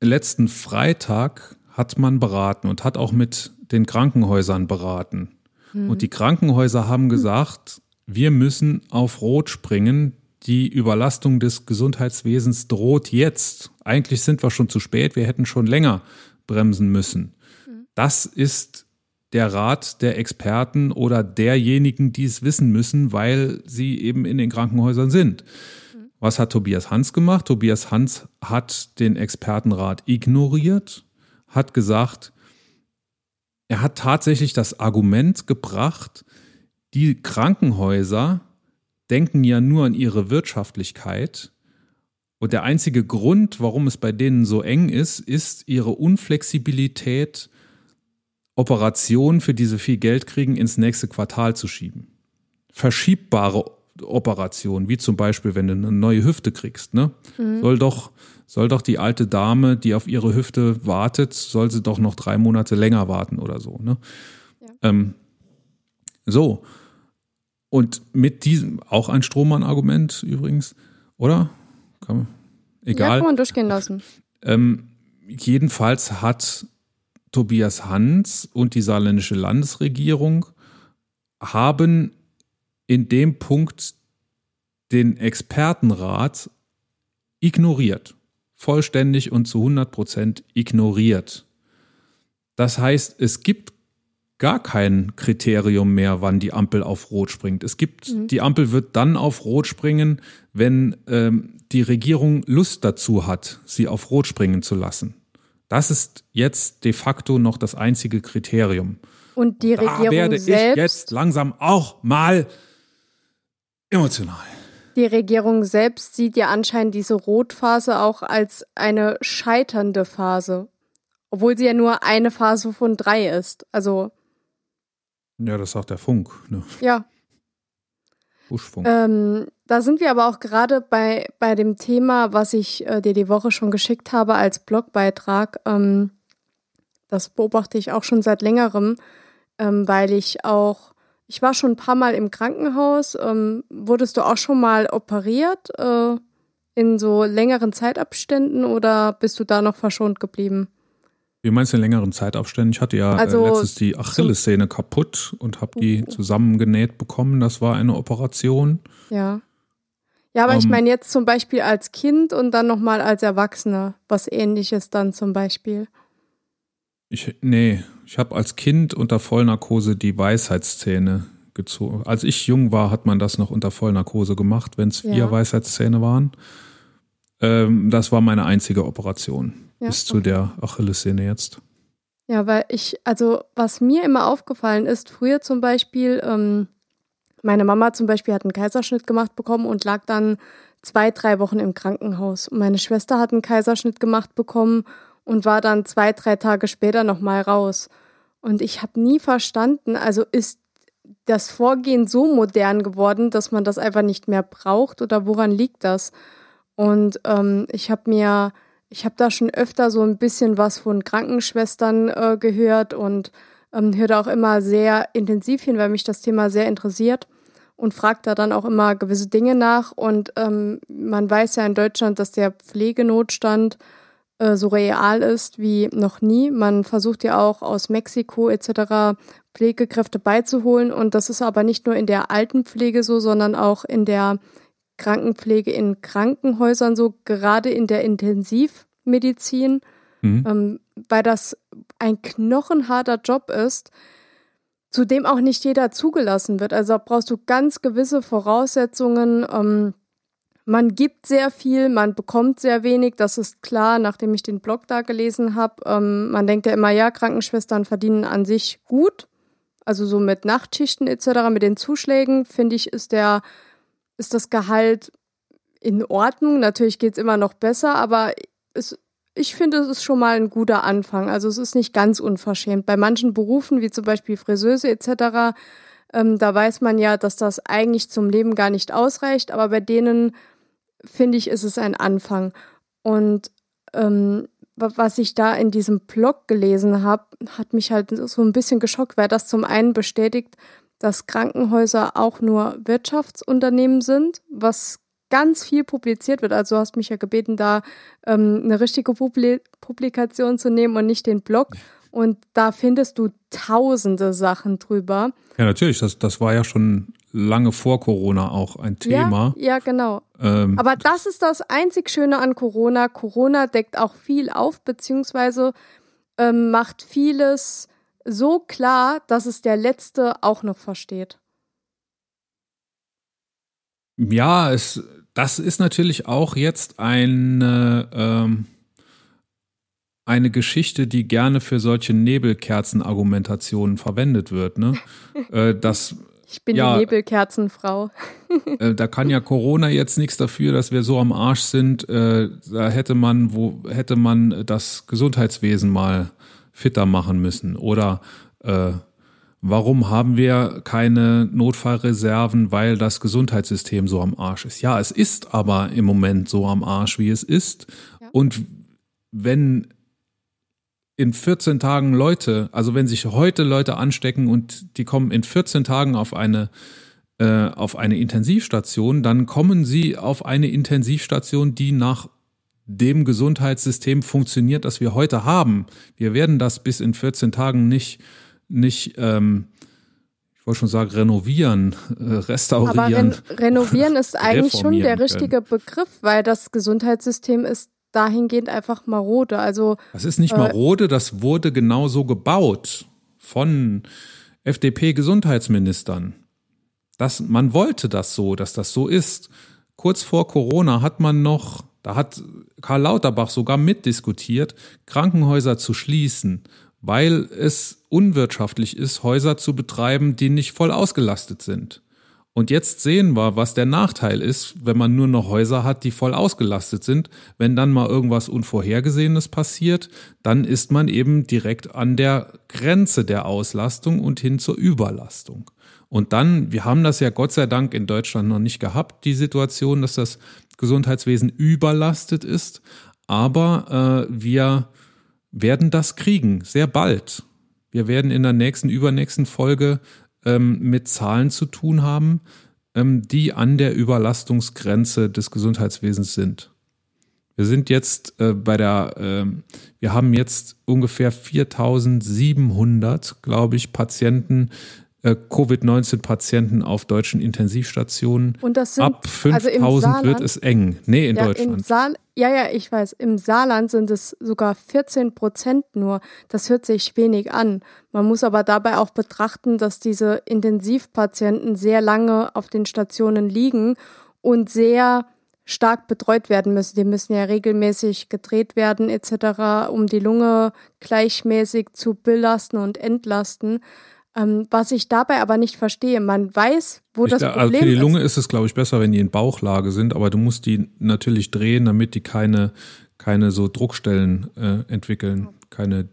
letzten Freitag hat man beraten und hat auch mit den Krankenhäusern beraten. Mhm. Und die Krankenhäuser haben gesagt, wir müssen auf Rot springen. die Überlastung des Gesundheitswesens droht jetzt. Eigentlich sind wir schon zu spät, wir hätten schon länger bremsen müssen. Das ist der Rat der Experten oder derjenigen, die es wissen müssen, weil sie eben in den Krankenhäusern sind. Was hat Tobias Hans gemacht? Tobias Hans hat den Expertenrat ignoriert, hat gesagt, er hat tatsächlich das Argument gebracht, die Krankenhäuser denken ja nur an ihre Wirtschaftlichkeit. Und der einzige Grund, warum es bei denen so eng ist, ist ihre Unflexibilität, Operationen, für die sie viel Geld kriegen, ins nächste Quartal zu schieben. Verschiebbare Operationen, wie zum Beispiel, wenn du eine neue Hüfte kriegst, ne? Mhm. Soll doch, soll doch die alte Dame, die auf ihre Hüfte wartet, soll sie doch noch drei Monate länger warten oder so, ne? Ja. Ähm, so. Und mit diesem, auch ein Strohmann-Argument übrigens, oder? Kann man, egal. Ja, kann man durchgehen lassen. Ähm, jedenfalls hat Tobias Hans und die saarländische Landesregierung haben in dem Punkt den Expertenrat ignoriert. Vollständig und zu 100 Prozent ignoriert. Das heißt, es gibt gar kein Kriterium mehr, wann die Ampel auf Rot springt. Es gibt, mhm. die Ampel wird dann auf Rot springen, wenn ähm, die Regierung Lust dazu hat, sie auf Rot springen zu lassen. Das ist jetzt de facto noch das einzige Kriterium. Und die Regierung da werde ich jetzt langsam auch mal emotional. Die Regierung selbst sieht ja anscheinend diese Rotphase auch als eine scheiternde Phase. Obwohl sie ja nur eine Phase von drei ist. Also ja, das sagt der Funk. Ne? Ja. Buschfunk. Ähm, da sind wir aber auch gerade bei, bei dem Thema, was ich äh, dir die Woche schon geschickt habe als Blogbeitrag. Ähm, das beobachte ich auch schon seit längerem, ähm, weil ich auch, ich war schon ein paar Mal im Krankenhaus. Ähm, wurdest du auch schon mal operiert äh, in so längeren Zeitabständen oder bist du da noch verschont geblieben? Wie meinst du in längeren Zeitabständen? Ich hatte ja äh, also, letztens die Achillessehne kaputt und habe die oh. zusammengenäht bekommen. Das war eine Operation. Ja. Ja, aber um, ich ähm. meine jetzt zum Beispiel als Kind und dann nochmal als Erwachsener. Was ähnliches dann zum Beispiel. Ich, nee, ich habe als Kind unter Vollnarkose die Weisheitszähne gezogen. Als ich jung war, hat man das noch unter Vollnarkose gemacht, wenn es vier ja. Weisheitszähne waren. Ähm, das war meine einzige Operation ja, bis zu der Achillessehne jetzt. Ja, weil ich, also was mir immer aufgefallen ist, früher zum Beispiel, ähm, meine Mama zum Beispiel hat einen Kaiserschnitt gemacht bekommen und lag dann zwei, drei Wochen im Krankenhaus. Und meine Schwester hat einen Kaiserschnitt gemacht bekommen und war dann zwei, drei Tage später nochmal raus. Und ich habe nie verstanden, also ist das Vorgehen so modern geworden, dass man das einfach nicht mehr braucht oder woran liegt das? Und ähm, ich habe mir ich habe da schon öfter so ein bisschen was von Krankenschwestern äh, gehört und ähm, höre da auch immer sehr intensiv hin, weil mich das Thema sehr interessiert und frage da dann auch immer gewisse Dinge nach. Und ähm, man weiß ja in Deutschland, dass der Pflegenotstand äh, so real ist wie noch nie. Man versucht ja auch aus Mexiko etc. Pflegekräfte beizuholen. Und das ist aber nicht nur in der Altenpflege so, sondern auch in der Krankenpflege in Krankenhäusern so, gerade in der Intensivmedizin, mhm. ähm, weil das ein knochenharter Job ist, zu dem auch nicht jeder zugelassen wird. Also brauchst du ganz gewisse Voraussetzungen. Ähm, man gibt sehr viel, man bekommt sehr wenig, das ist klar, nachdem ich den Blog da gelesen habe. Ähm, man denkt ja immer, ja, Krankenschwestern verdienen an sich gut. Also so mit Nachtschichten etc., mit den Zuschlägen, finde ich, ist der ist das Gehalt in Ordnung. Natürlich geht es immer noch besser, aber es, ich finde, es ist schon mal ein guter Anfang. Also es ist nicht ganz unverschämt. Bei manchen Berufen, wie zum Beispiel Friseuse etc., ähm, da weiß man ja, dass das eigentlich zum Leben gar nicht ausreicht, aber bei denen, finde ich, ist es ein Anfang. Und ähm, was ich da in diesem Blog gelesen habe, hat mich halt so ein bisschen geschockt, weil das zum einen bestätigt, dass Krankenhäuser auch nur Wirtschaftsunternehmen sind, was ganz viel publiziert wird. Also du hast mich ja gebeten, da ähm, eine richtige Publi Publikation zu nehmen und nicht den Blog. Und da findest du tausende Sachen drüber. Ja, natürlich. Das, das war ja schon lange vor Corona auch ein Thema. Ja, ja genau. Ähm, Aber das ist das einzig Schöne an Corona. Corona deckt auch viel auf, beziehungsweise ähm, macht vieles so klar, dass es der Letzte auch noch versteht. Ja, es, das ist natürlich auch jetzt eine, ähm, eine Geschichte, die gerne für solche Nebelkerzenargumentationen verwendet wird. Ne? äh, das ich bin ja, die Nebelkerzenfrau. äh, da kann ja Corona jetzt nichts dafür, dass wir so am Arsch sind. Äh, da hätte man, wo hätte man das Gesundheitswesen mal fitter machen müssen. Oder äh, warum haben wir keine Notfallreserven, weil das Gesundheitssystem so am Arsch ist? Ja, es ist aber im Moment so am Arsch, wie es ist. Ja. Und wenn in 14 Tagen Leute, also wenn sich heute Leute anstecken und die kommen in 14 Tagen auf eine äh, auf eine Intensivstation, dann kommen sie auf eine Intensivstation, die nach dem Gesundheitssystem funktioniert, das wir heute haben. Wir werden das bis in 14 Tagen nicht nicht ähm, ich wollte schon sagen, renovieren, äh, restaurieren. Aber ren renovieren ist eigentlich schon der richtige können. Begriff, weil das Gesundheitssystem ist dahingehend einfach marode. Also das ist nicht äh, marode, das wurde genau so gebaut von FDP-Gesundheitsministern. Das, man wollte das so, dass das so ist. Kurz vor Corona hat man noch, da hat Karl Lauterbach sogar mitdiskutiert, Krankenhäuser zu schließen, weil es unwirtschaftlich ist, Häuser zu betreiben, die nicht voll ausgelastet sind. Und jetzt sehen wir, was der Nachteil ist, wenn man nur noch Häuser hat, die voll ausgelastet sind. Wenn dann mal irgendwas Unvorhergesehenes passiert, dann ist man eben direkt an der Grenze der Auslastung und hin zur Überlastung. Und dann, wir haben das ja Gott sei Dank in Deutschland noch nicht gehabt, die Situation, dass das Gesundheitswesen überlastet ist. Aber äh, wir werden das kriegen, sehr bald. Wir werden in der nächsten, übernächsten Folge ähm, mit Zahlen zu tun haben, ähm, die an der Überlastungsgrenze des Gesundheitswesens sind. Wir sind jetzt äh, bei der, äh, wir haben jetzt ungefähr 4700, glaube ich, Patienten, Covid-19-Patienten auf deutschen Intensivstationen. Und das sind, Ab 5000 also wird es eng. Nee, in ja, Deutschland. Saal, ja, ja, ich weiß. Im Saarland sind es sogar 14 Prozent nur. Das hört sich wenig an. Man muss aber dabei auch betrachten, dass diese Intensivpatienten sehr lange auf den Stationen liegen und sehr stark betreut werden müssen. Die müssen ja regelmäßig gedreht werden etc., um die Lunge gleichmäßig zu belasten und entlasten. Ähm, was ich dabei aber nicht verstehe, man weiß, wo ich, das Problem also für die Lunge ist, ist es, glaube ich, besser, wenn die in Bauchlage sind, aber du musst die natürlich drehen, damit die keine, keine so Druckstellen äh, entwickeln, keine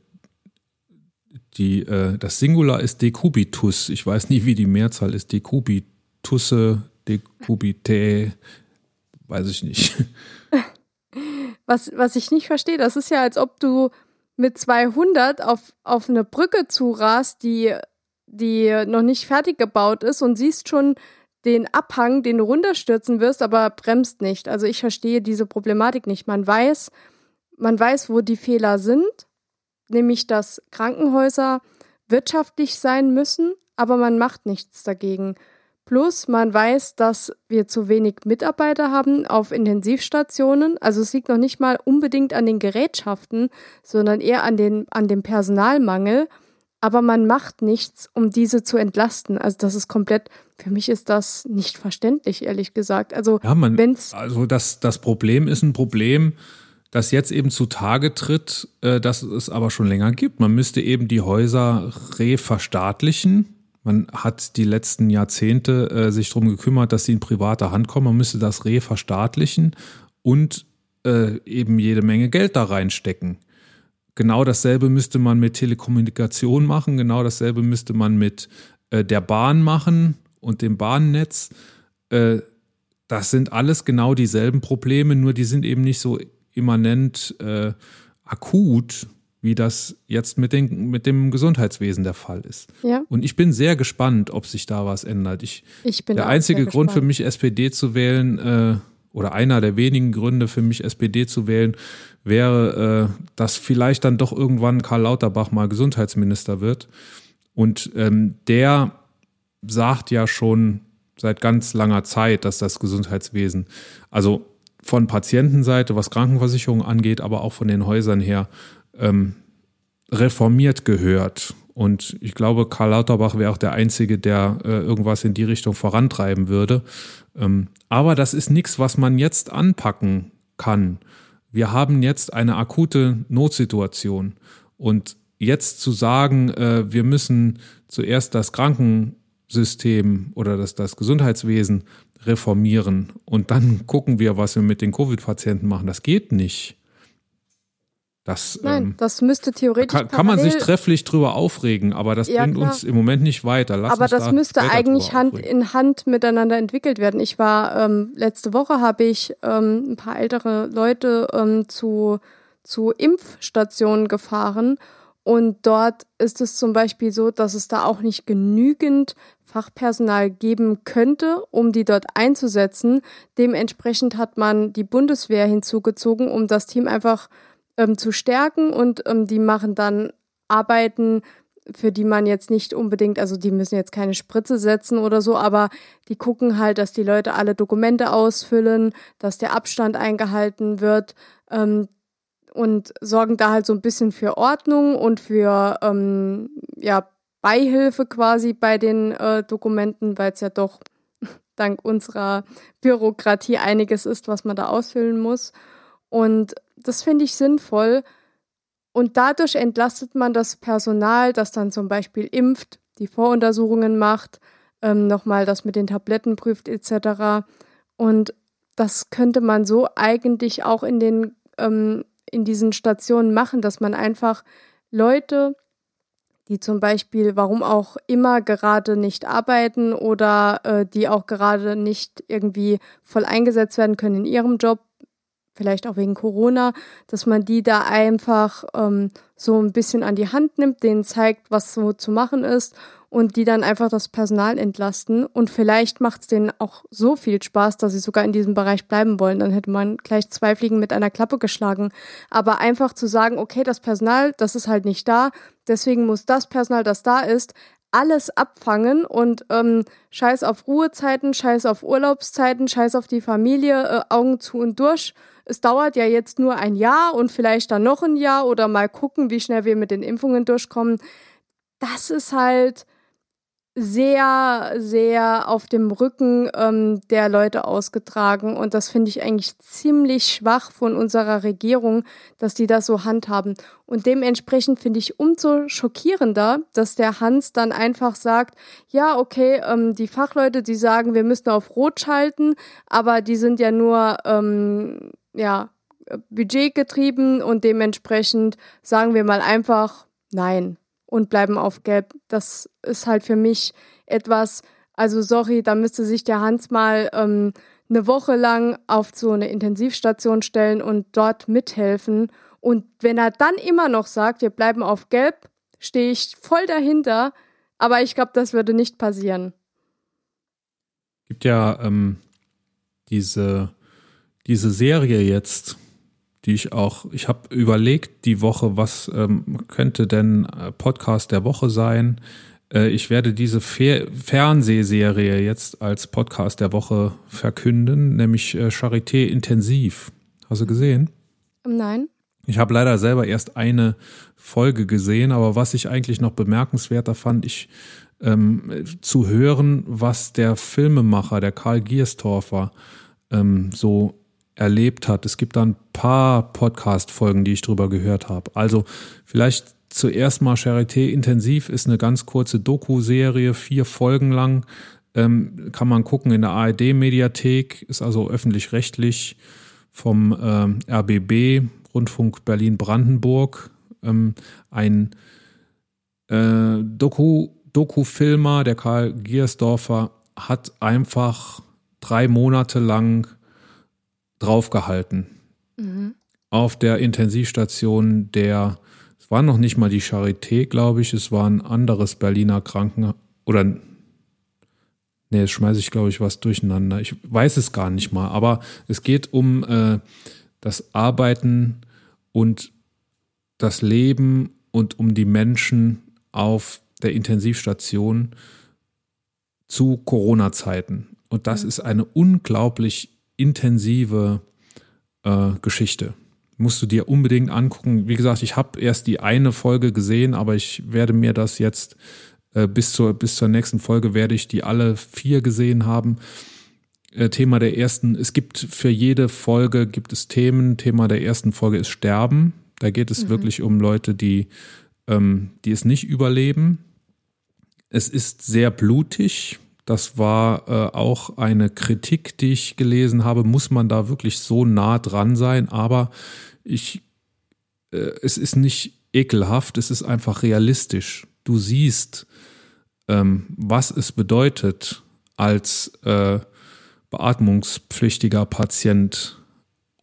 die, äh, das Singular ist Decubitus. Ich weiß nie, wie die Mehrzahl ist. Decubitusse, Decubitae, weiß ich nicht. Was, was ich nicht verstehe, das ist ja, als ob du mit 200 auf, auf eine Brücke zurast, die die noch nicht fertig gebaut ist und siehst schon den Abhang, den du runterstürzen wirst, aber bremst nicht. Also ich verstehe diese Problematik nicht. Man weiß, man weiß, wo die Fehler sind, nämlich dass Krankenhäuser wirtschaftlich sein müssen, aber man macht nichts dagegen. Plus man weiß, dass wir zu wenig Mitarbeiter haben auf Intensivstationen. Also es liegt noch nicht mal unbedingt an den Gerätschaften, sondern eher an, den, an dem Personalmangel aber man macht nichts, um diese zu entlasten. Also das ist komplett, für mich ist das nicht verständlich, ehrlich gesagt. Also ja, man, wenn's also das, das Problem ist ein Problem, das jetzt eben zutage tritt, äh, dass es aber schon länger gibt. Man müsste eben die Häuser reverstaatlichen. Man hat die letzten Jahrzehnte äh, sich darum gekümmert, dass sie in private Hand kommen. Man müsste das reverstaatlichen und äh, eben jede Menge Geld da reinstecken. Genau dasselbe müsste man mit Telekommunikation machen, genau dasselbe müsste man mit äh, der Bahn machen und dem Bahnnetz. Äh, das sind alles genau dieselben Probleme, nur die sind eben nicht so immanent äh, akut, wie das jetzt mit, den, mit dem Gesundheitswesen der Fall ist. Ja. Und ich bin sehr gespannt, ob sich da was ändert. Ich, ich bin der einzige Grund für mich, SPD zu wählen, äh, oder einer der wenigen Gründe für mich, SPD zu wählen, wäre, äh, dass vielleicht dann doch irgendwann Karl Lauterbach mal Gesundheitsminister wird. Und ähm, der sagt ja schon seit ganz langer Zeit, dass das Gesundheitswesen, also von Patientenseite, was Krankenversicherung angeht, aber auch von den Häusern her, ähm, reformiert gehört. Und ich glaube, Karl Lauterbach wäre auch der Einzige, der äh, irgendwas in die Richtung vorantreiben würde. Ähm, aber das ist nichts, was man jetzt anpacken kann. Wir haben jetzt eine akute Notsituation. Und jetzt zu sagen, äh, wir müssen zuerst das Krankensystem oder das, das Gesundheitswesen reformieren und dann gucken wir, was wir mit den Covid-Patienten machen, das geht nicht. Das, Nein, ähm, das müsste theoretisch. Kann, kann man sich trefflich drüber aufregen, aber das ja, bringt klar. uns im Moment nicht weiter. Lass aber das da müsste eigentlich Hand aufregen. in Hand miteinander entwickelt werden. Ich war ähm, letzte Woche habe ich ähm, ein paar ältere Leute ähm, zu, zu Impfstationen gefahren und dort ist es zum Beispiel so, dass es da auch nicht genügend Fachpersonal geben könnte, um die dort einzusetzen. Dementsprechend hat man die Bundeswehr hinzugezogen, um das Team einfach ähm, zu stärken und ähm, die machen dann Arbeiten, für die man jetzt nicht unbedingt, also die müssen jetzt keine Spritze setzen oder so, aber die gucken halt, dass die Leute alle Dokumente ausfüllen, dass der Abstand eingehalten wird ähm, und sorgen da halt so ein bisschen für Ordnung und für ähm, ja, Beihilfe quasi bei den äh, Dokumenten, weil es ja doch dank unserer Bürokratie einiges ist, was man da ausfüllen muss. Und das finde ich sinnvoll. Und dadurch entlastet man das Personal, das dann zum Beispiel impft, die Voruntersuchungen macht, ähm, nochmal das mit den Tabletten prüft etc. Und das könnte man so eigentlich auch in den ähm, in diesen Stationen machen, dass man einfach Leute, die zum Beispiel, warum auch immer, gerade nicht arbeiten oder äh, die auch gerade nicht irgendwie voll eingesetzt werden können in ihrem Job, vielleicht auch wegen Corona, dass man die da einfach ähm, so ein bisschen an die Hand nimmt, denen zeigt, was so zu machen ist und die dann einfach das Personal entlasten. Und vielleicht macht es denen auch so viel Spaß, dass sie sogar in diesem Bereich bleiben wollen. Dann hätte man gleich zwei Fliegen mit einer Klappe geschlagen. Aber einfach zu sagen, okay, das Personal, das ist halt nicht da, deswegen muss das Personal, das da ist, alles abfangen und ähm, scheiß auf Ruhezeiten, scheiß auf Urlaubszeiten, scheiß auf die Familie, äh, Augen zu und durch es dauert ja jetzt nur ein Jahr und vielleicht dann noch ein Jahr oder mal gucken, wie schnell wir mit den Impfungen durchkommen. Das ist halt sehr, sehr auf dem Rücken ähm, der Leute ausgetragen. Und das finde ich eigentlich ziemlich schwach von unserer Regierung, dass die das so handhaben. Und dementsprechend finde ich umso schockierender, dass der Hans dann einfach sagt, ja, okay, ähm, die Fachleute, die sagen, wir müssen auf Rot schalten, aber die sind ja nur ähm, ja, budgetgetrieben und dementsprechend sagen wir mal einfach nein und bleiben auf gelb. Das ist halt für mich etwas, also sorry, da müsste sich der Hans mal ähm, eine Woche lang auf so eine Intensivstation stellen und dort mithelfen. Und wenn er dann immer noch sagt, wir bleiben auf gelb, stehe ich voll dahinter. Aber ich glaube, das würde nicht passieren. Gibt ja ähm, diese diese Serie jetzt, die ich auch, ich habe überlegt die Woche, was ähm, könnte denn äh, Podcast der Woche sein. Äh, ich werde diese Fer Fernsehserie jetzt als Podcast der Woche verkünden, nämlich äh, Charité Intensiv. Hast du gesehen? Nein. Ich habe leider selber erst eine Folge gesehen, aber was ich eigentlich noch bemerkenswerter fand, ich ähm, zu hören, was der Filmemacher, der Karl Gierstorfer, ähm, so erlebt hat. Es gibt da ein paar Podcast-Folgen, die ich drüber gehört habe. Also vielleicht zuerst mal Charité Intensiv ist eine ganz kurze Doku-Serie, vier Folgen lang. Ähm, kann man gucken in der ARD-Mediathek, ist also öffentlich-rechtlich vom ähm, RBB, Rundfunk Berlin-Brandenburg. Ähm, ein äh, Doku, Doku-Filmer, der Karl Giersdorfer, hat einfach drei Monate lang draufgehalten. Mhm. Auf der Intensivstation der, es war noch nicht mal die Charité, glaube ich, es war ein anderes Berliner Kranken oder nee, jetzt schmeiße ich, glaube ich, was durcheinander. Ich weiß es gar nicht mal, aber es geht um äh, das Arbeiten und das Leben und um die Menschen auf der Intensivstation zu Corona-Zeiten. Und das mhm. ist eine unglaublich intensive äh, Geschichte. Musst du dir unbedingt angucken. Wie gesagt, ich habe erst die eine Folge gesehen, aber ich werde mir das jetzt äh, bis, zur, bis zur nächsten Folge werde ich die alle vier gesehen haben. Äh, Thema der ersten, es gibt für jede Folge gibt es Themen. Thema der ersten Folge ist Sterben. Da geht es mhm. wirklich um Leute, die, ähm, die es nicht überleben. Es ist sehr blutig. Das war äh, auch eine Kritik, die ich gelesen habe. Muss man da wirklich so nah dran sein? Aber ich, äh, es ist nicht ekelhaft, es ist einfach realistisch. Du siehst, ähm, was es bedeutet, als äh, beatmungspflichtiger Patient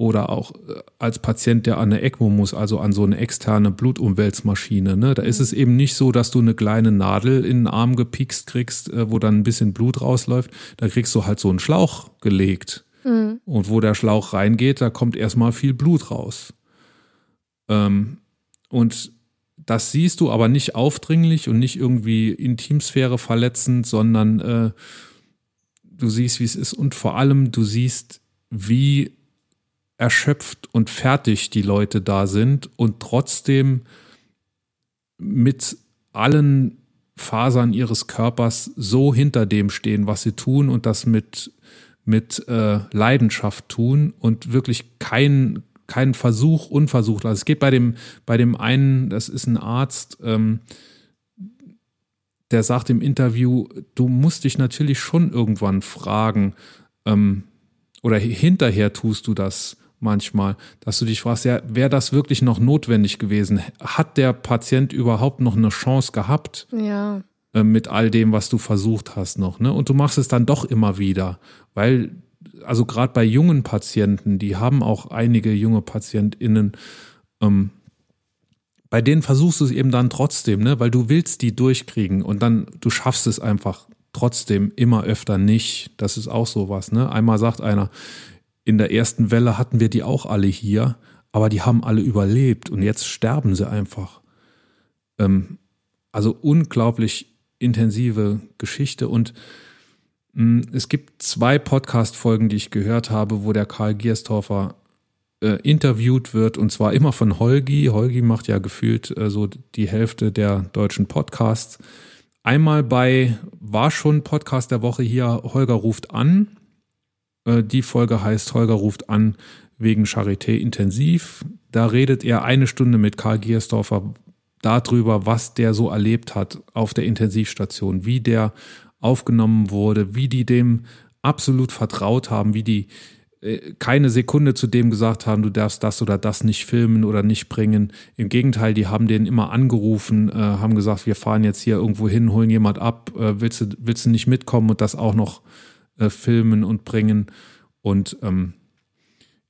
oder auch äh, als Patient, der an eine ECMO muss, also an so eine externe Blutumwälzmaschine. Ne? Da ist es eben nicht so, dass du eine kleine Nadel in den Arm gepikst kriegst, äh, wo dann ein bisschen Blut rausläuft. Da kriegst du halt so einen Schlauch gelegt. Mhm. Und wo der Schlauch reingeht, da kommt erstmal viel Blut raus. Ähm, und das siehst du aber nicht aufdringlich und nicht irgendwie Intimsphäre verletzend, sondern äh, du siehst, wie es ist. Und vor allem, du siehst, wie erschöpft und fertig die Leute da sind und trotzdem mit allen Fasern ihres Körpers so hinter dem stehen, was sie tun und das mit, mit äh, Leidenschaft tun und wirklich kein, kein Versuch unversucht. Also es geht bei dem, bei dem einen, das ist ein Arzt, ähm, der sagt im Interview, du musst dich natürlich schon irgendwann fragen, ähm, oder hinterher tust du das manchmal, dass du dich fragst, ja, wäre das wirklich noch notwendig gewesen? Hat der Patient überhaupt noch eine Chance gehabt? Ja. Äh, mit all dem, was du versucht hast noch, ne? Und du machst es dann doch immer wieder, weil, also gerade bei jungen Patienten, die haben auch einige junge PatientInnen, ähm, bei denen versuchst du es eben dann trotzdem, ne? Weil du willst die durchkriegen und dann, du schaffst es einfach trotzdem immer öfter nicht. Das ist auch sowas, ne? Einmal sagt einer, in der ersten Welle hatten wir die auch alle hier, aber die haben alle überlebt und jetzt sterben sie einfach. Ähm, also unglaublich intensive Geschichte und mh, mm, es gibt zwei Podcast-Folgen, die ich gehört habe, wo der Karl Gierstorfer äh, interviewt wird und zwar immer von Holgi. Holgi macht ja gefühlt äh, so die Hälfte der deutschen Podcasts. Einmal bei war schon Podcast der Woche hier, Holger ruft an. Äh, die Folge heißt Holger ruft an wegen Charité intensiv. Da redet er eine Stunde mit Karl Giersdorfer darüber, was der so erlebt hat auf der Intensivstation, wie der aufgenommen wurde, wie die dem absolut vertraut haben, wie die äh, keine Sekunde zu dem gesagt haben, du darfst das oder das nicht filmen oder nicht bringen. Im Gegenteil, die haben den immer angerufen, äh, haben gesagt, wir fahren jetzt hier irgendwo hin, holen jemand ab, äh, willst, du, willst du nicht mitkommen und das auch noch äh, filmen und bringen. Und ähm,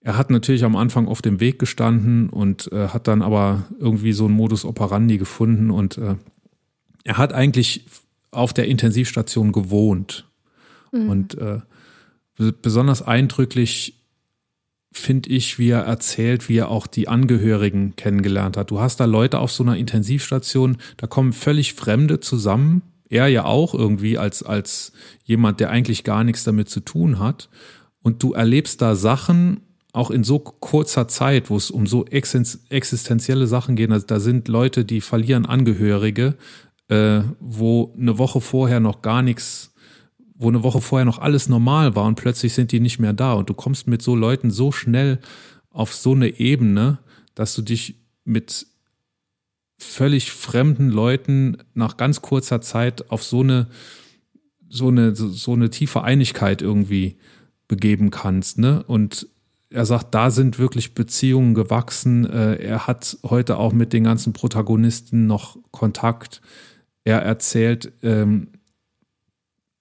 er hat natürlich am Anfang auf dem Weg gestanden und äh, hat dann aber irgendwie so einen Modus operandi gefunden und äh, er hat eigentlich auf der Intensivstation gewohnt. Mhm. Und äh, besonders eindrücklich finde ich, wie er erzählt, wie er auch die Angehörigen kennengelernt hat. Du hast da Leute auf so einer Intensivstation, da kommen völlig Fremde zusammen er ja auch irgendwie als, als jemand, der eigentlich gar nichts damit zu tun hat. Und du erlebst da Sachen, auch in so kurzer Zeit, wo es um so existenzielle Sachen geht. Also da sind Leute, die verlieren Angehörige, äh, wo eine Woche vorher noch gar nichts, wo eine Woche vorher noch alles normal war und plötzlich sind die nicht mehr da. Und du kommst mit so Leuten so schnell auf so eine Ebene, dass du dich mit völlig fremden Leuten nach ganz kurzer Zeit auf so eine, so eine, so eine tiefe Einigkeit irgendwie begeben kannst, ne? Und er sagt, da sind wirklich Beziehungen gewachsen. Äh, er hat heute auch mit den ganzen Protagonisten noch Kontakt. Er erzählt, ähm,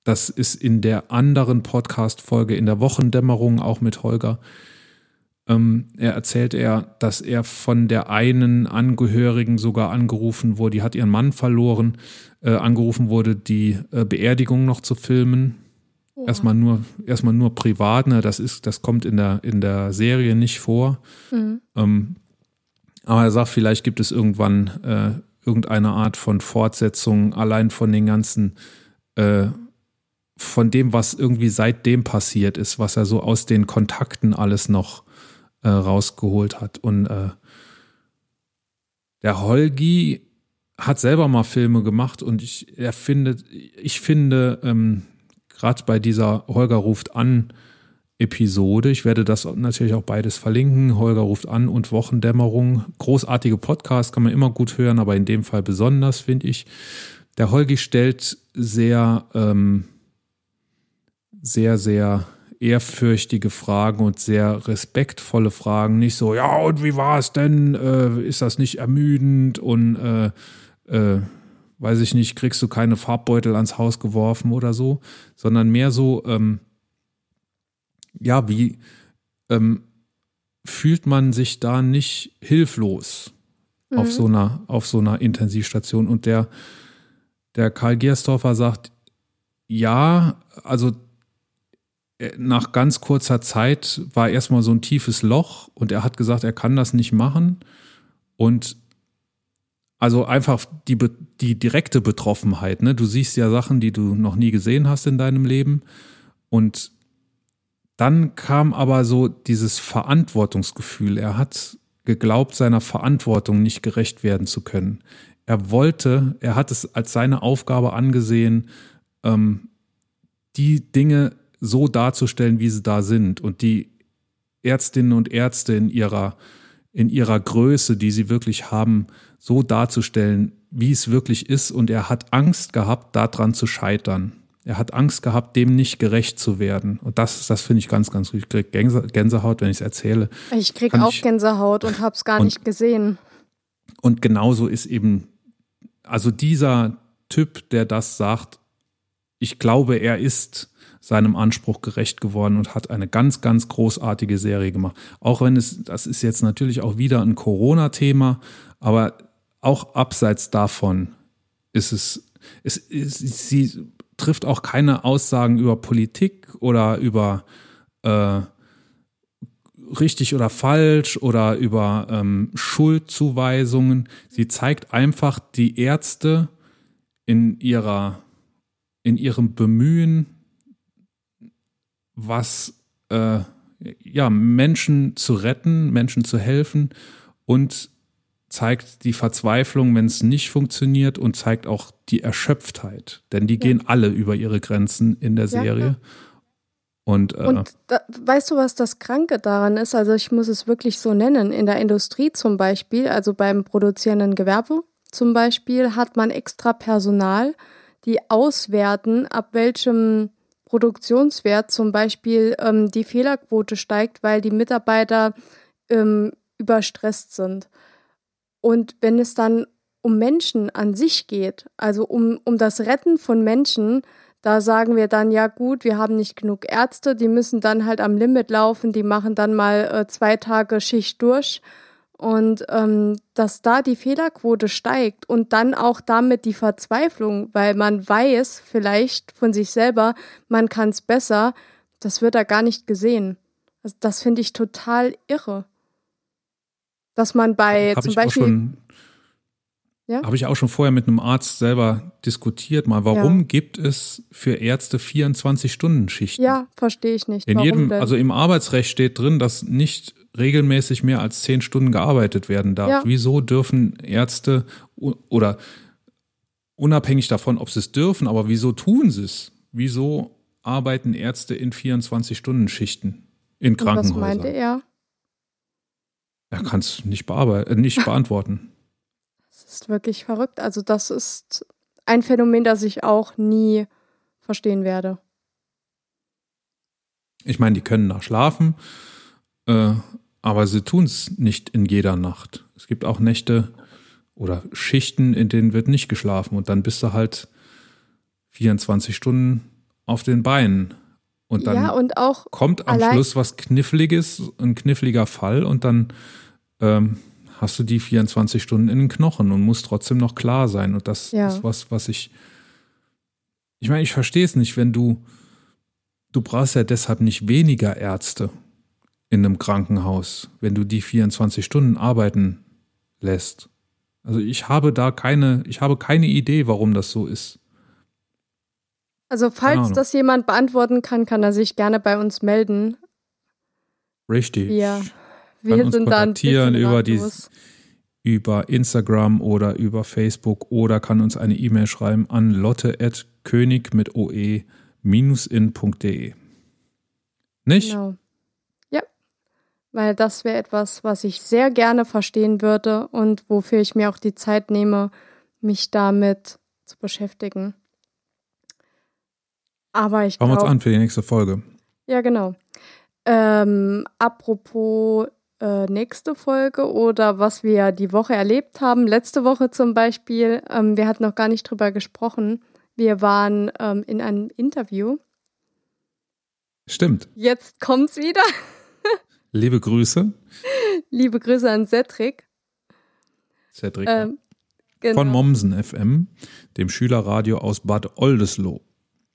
das ist in der anderen Podcast-Folge in der Wochendämmerung auch mit Holger ähm, er erzählt er, dass er von der einen Angehörigen sogar angerufen wurde, die hat ihren Mann verloren, äh, angerufen wurde, die äh, Beerdigung noch zu filmen. Ja. Erstmal nur, erstmal nur privat, ne? das ist, das kommt in der, in der Serie nicht vor. Mhm. Ähm, aber er sagt, vielleicht gibt es irgendwann äh, irgendeine Art von Fortsetzung, allein von den ganzen äh, von dem, was irgendwie seitdem passiert ist, was er so aus den Kontakten alles noch äh, rausgeholt hat. Und äh, der Holgi hat selber mal Filme gemacht und ich, er findet, ich finde, ähm, gerade bei dieser Holger ruft an Episode, ich werde das natürlich auch beides verlinken, Holger ruft an und Wochendämmerung, großartige Podcast, kann man immer gut hören, aber in dem Fall besonders, finde ich. Der Holgi stellt sehr, ähm, sehr, sehr ehrfürchtige Fragen und sehr respektvolle Fragen. Nicht so, ja, und wie war es denn? Äh, ist das nicht ermüdend? Und äh, äh, weiß ich nicht, kriegst du keine Farbbeutel ans Haus geworfen oder so, sondern mehr so, ähm, ja, wie ähm, fühlt man sich da nicht hilflos mhm. auf so einer, auf so einer Intensivstation? Und der, der Karl Gerstorfer sagt, ja, also nach ganz kurzer Zeit war erstmal so ein tiefes Loch und er hat gesagt, er kann das nicht machen. Und also einfach die, die direkte Betroffenheit, ne? Du siehst ja Sachen, die du noch nie gesehen hast in deinem Leben. Und dann kam aber so dieses Verantwortungsgefühl. Er hat geglaubt, seiner Verantwortung nicht gerecht werden zu können. Er wollte, er hat es als seine Aufgabe angesehen, ähm, die Dinge so darzustellen, wie sie da sind und die Ärztinnen und Ärzte in ihrer, in ihrer Größe, die sie wirklich haben, so darzustellen, wie es wirklich ist. Und er hat Angst gehabt, daran zu scheitern. Er hat Angst gehabt, dem nicht gerecht zu werden. Und das, das finde ich ganz, ganz gut. Ich kriege Gänsehaut, wenn ich es erzähle. Ich kriege auch ich, Gänsehaut und habe es gar und, nicht gesehen. Und genauso ist eben, also dieser Typ, der das sagt, ich glaube, er ist seinem Anspruch gerecht geworden und hat eine ganz, ganz großartige Serie gemacht. Auch wenn es, das ist jetzt natürlich auch wieder ein Corona-Thema, aber auch abseits davon ist es, es, es, sie trifft auch keine Aussagen über Politik oder über äh, richtig oder falsch oder über ähm, Schuldzuweisungen. Sie zeigt einfach die Ärzte in ihrer in ihrem Bemühen was äh, ja, Menschen zu retten, Menschen zu helfen und zeigt die Verzweiflung, wenn es nicht funktioniert und zeigt auch die Erschöpftheit. Denn die ja. gehen alle über ihre Grenzen in der Serie. Ja, und, äh, und da, weißt du, was das Kranke daran ist? Also ich muss es wirklich so nennen. In der Industrie zum Beispiel, also beim produzierenden Gewerbe zum Beispiel, hat man extra Personal, die auswerten, ab welchem Produktionswert zum Beispiel ähm, die Fehlerquote steigt, weil die Mitarbeiter ähm, überstresst sind. Und wenn es dann um Menschen an sich geht, also um, um das Retten von Menschen, da sagen wir dann, ja gut, wir haben nicht genug Ärzte, die müssen dann halt am Limit laufen, die machen dann mal äh, zwei Tage Schicht durch und ähm, dass da die Fehlerquote steigt und dann auch damit die Verzweiflung, weil man weiß vielleicht von sich selber, man kann es besser, das wird da gar nicht gesehen. Also das finde ich total irre. Dass man bei Hab zum Beispiel. Schon, ja? Habe ich auch schon vorher mit einem Arzt selber diskutiert, mal, warum ja. gibt es für Ärzte 24-Stunden-Schichten? Ja, verstehe ich nicht. In warum jedem, denn? also im Arbeitsrecht steht drin, dass nicht regelmäßig mehr als zehn Stunden gearbeitet werden darf. Ja. Wieso dürfen Ärzte oder unabhängig davon, ob sie es dürfen, aber wieso tun sie es? Wieso arbeiten Ärzte in 24-Stunden-Schichten in Krankenhäusern? Und was meinte er? Er kann es nicht, äh, nicht beantworten. Das ist wirklich verrückt. Also das ist ein Phänomen, das ich auch nie verstehen werde. Ich meine, die können da schlafen, äh, aber sie tun es nicht in jeder Nacht. Es gibt auch Nächte oder Schichten, in denen wird nicht geschlafen und dann bist du halt 24 Stunden auf den Beinen. Und dann ja, und kommt am Schluss was Kniffliges, ein kniffliger Fall und dann ähm, hast du die 24 Stunden in den Knochen und musst trotzdem noch klar sein. Und das ja. ist was, was ich. Ich meine, ich verstehe es nicht, wenn du. Du brauchst ja deshalb nicht weniger Ärzte in einem Krankenhaus, wenn du die 24 Stunden arbeiten lässt. Also ich habe da keine, ich habe keine Idee, warum das so ist. Also falls das jemand beantworten kann, kann er sich gerne bei uns melden. Richtig. Ja. Wir uns sind dann über die über Instagram oder über Facebook oder kann uns eine E-Mail schreiben an lotte@könig mit oe in.de. Nicht? Genau. Weil das wäre etwas, was ich sehr gerne verstehen würde und wofür ich mir auch die Zeit nehme, mich damit zu beschäftigen. Aber ich Schauen wir uns an für die nächste Folge. Ja, genau. Ähm, apropos äh, nächste Folge oder was wir die Woche erlebt haben. Letzte Woche zum Beispiel, ähm, wir hatten noch gar nicht drüber gesprochen. Wir waren ähm, in einem Interview. Stimmt. Jetzt kommt's wieder. Liebe Grüße. Liebe Grüße an Cedric. Cedric. Ähm, genau. Von Mommsen FM, dem Schülerradio aus Bad Oldesloe.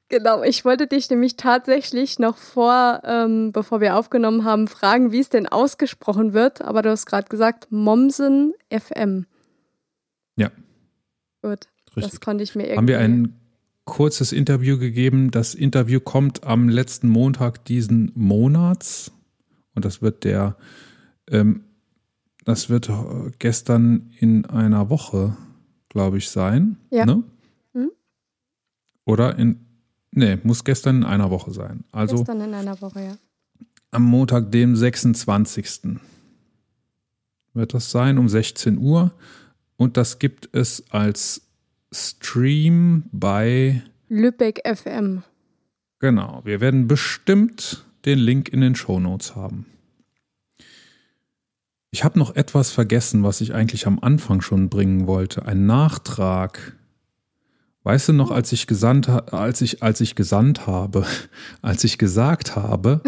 Genau, ich wollte dich nämlich tatsächlich noch vor, ähm, bevor wir aufgenommen haben, fragen, wie es denn ausgesprochen wird. Aber du hast gerade gesagt, Mommsen FM. Ja. Gut, Richtig. das konnte ich mir irgendwie. Haben wir ein kurzes Interview gegeben. Das Interview kommt am letzten Montag diesen Monats. Und das wird der, ähm, das wird gestern in einer Woche, glaube ich, sein. Ja. Ne? Hm? Oder in, Nee, muss gestern in einer Woche sein. Also gestern in einer Woche, ja. Am Montag, dem 26. wird das sein, um 16 Uhr. Und das gibt es als Stream bei Lübeck FM. Genau, wir werden bestimmt den Link in den Show Notes haben. Ich habe noch etwas vergessen, was ich eigentlich am Anfang schon bringen wollte. Ein Nachtrag Weißt du noch, als ich gesandt, als ich, als ich gesandt habe, als ich gesagt habe,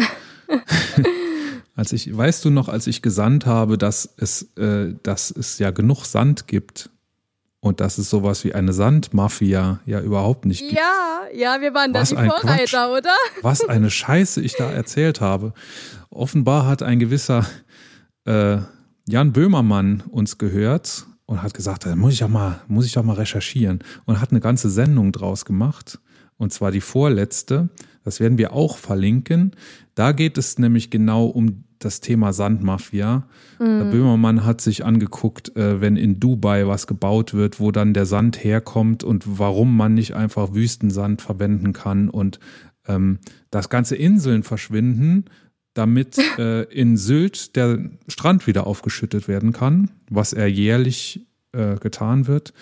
als ich, weißt du noch, als ich gesandt habe, dass es, äh, dass es ja genug Sand gibt und dass es sowas wie eine Sandmafia ja überhaupt nicht gibt. Ja, ja, wir waren da die Vorreiter, Quatsch, oder? Was eine Scheiße ich da erzählt habe. Offenbar hat ein gewisser äh, Jan Böhmermann uns gehört und hat gesagt, da muss ich doch mal, muss ich doch mal recherchieren und hat eine ganze Sendung draus gemacht und zwar die vorletzte. Das werden wir auch verlinken. Da geht es nämlich genau um das Thema Sandmafia. Mhm. Der Böhmermann hat sich angeguckt, äh, wenn in Dubai was gebaut wird, wo dann der Sand herkommt und warum man nicht einfach Wüstensand verwenden kann und ähm, dass ganze Inseln verschwinden, damit äh, in Sylt der Strand wieder aufgeschüttet werden kann, was er jährlich äh, getan wird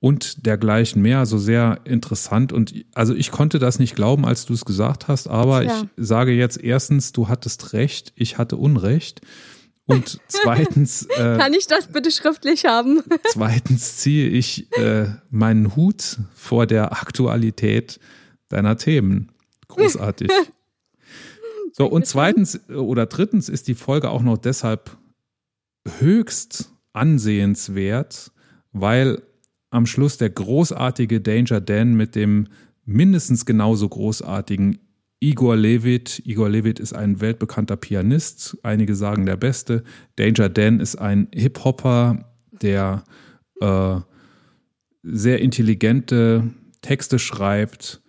und dergleichen mehr. Also sehr interessant. Und also ich konnte das nicht glauben, als du es gesagt hast, aber ja. ich sage jetzt erstens, du hattest recht, ich hatte Unrecht. Und zweitens. Äh, Kann ich das bitte schriftlich haben? zweitens ziehe ich äh, meinen Hut vor der Aktualität deiner Themen. Großartig. So, und zweitens oder drittens ist die Folge auch noch deshalb höchst ansehenswert, weil am Schluss der großartige Danger Dan mit dem mindestens genauso großartigen Igor Levit. Igor Levit ist ein weltbekannter Pianist, einige sagen der beste. Danger Dan ist ein Hip-Hopper, der äh, sehr intelligente Texte schreibt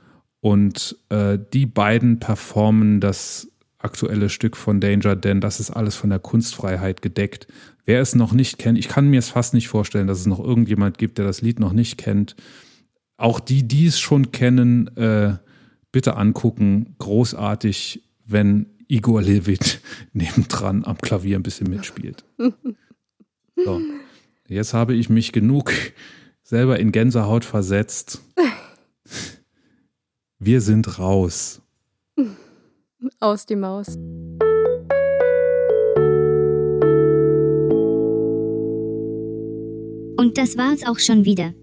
und äh, die beiden performen das aktuelle Stück von Danger, denn das ist alles von der Kunstfreiheit gedeckt. Wer es noch nicht kennt, ich kann mir es fast nicht vorstellen, dass es noch irgendjemand gibt, der das Lied noch nicht kennt. Auch die, die es schon kennen, äh, bitte angucken. Großartig, wenn Igor Levit nebendran am Klavier ein bisschen mitspielt. So. Jetzt habe ich mich genug selber in Gänsehaut versetzt. Wir sind raus. Aus die Maus. Und das war's auch schon wieder.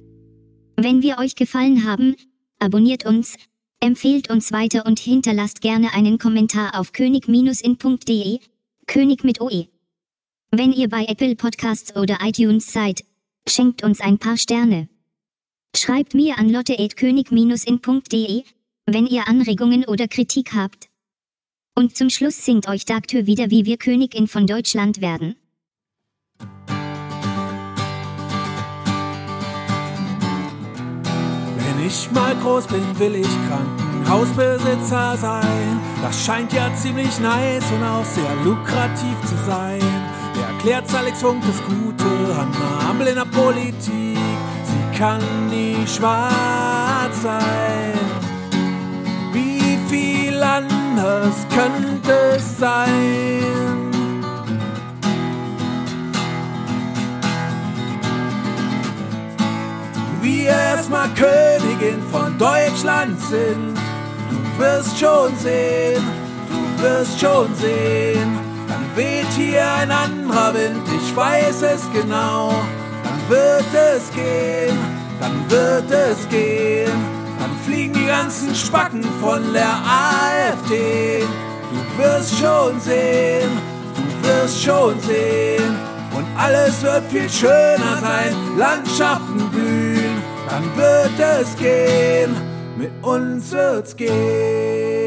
Wenn wir euch gefallen haben, abonniert uns, empfehlt uns weiter und hinterlasst gerne einen Kommentar auf könig-in.de, König mit OE. Wenn ihr bei Apple Podcasts oder iTunes seid, schenkt uns ein paar Sterne. Schreibt mir an lotte.könig-in.de, wenn ihr Anregungen oder Kritik habt. Und zum Schluss singt euch Dagtür wieder, wie wir Königin von Deutschland werden. Ich mal groß bin, will ich Krankenhaus Hausbesitzer sein. Das scheint ja ziemlich nice und auch sehr lukrativ zu sein. Wer erklärt Alex Funk das Gute an Ampel in der Politik? Sie kann nie schwarz sein. Wie viel anders könnte es sein? Wir erstmal Königin von Deutschland sind. Du wirst schon sehen, du wirst schon sehen. Dann weht hier ein anderer Wind, ich weiß es genau. Dann wird es gehen, dann wird es gehen. Dann fliegen die ganzen Spacken von der AfD. Du wirst schon sehen, du wirst schon sehen. Und alles wird viel schöner sein, Landschaften blühen, dann wird es gehen, mit uns wird's gehen.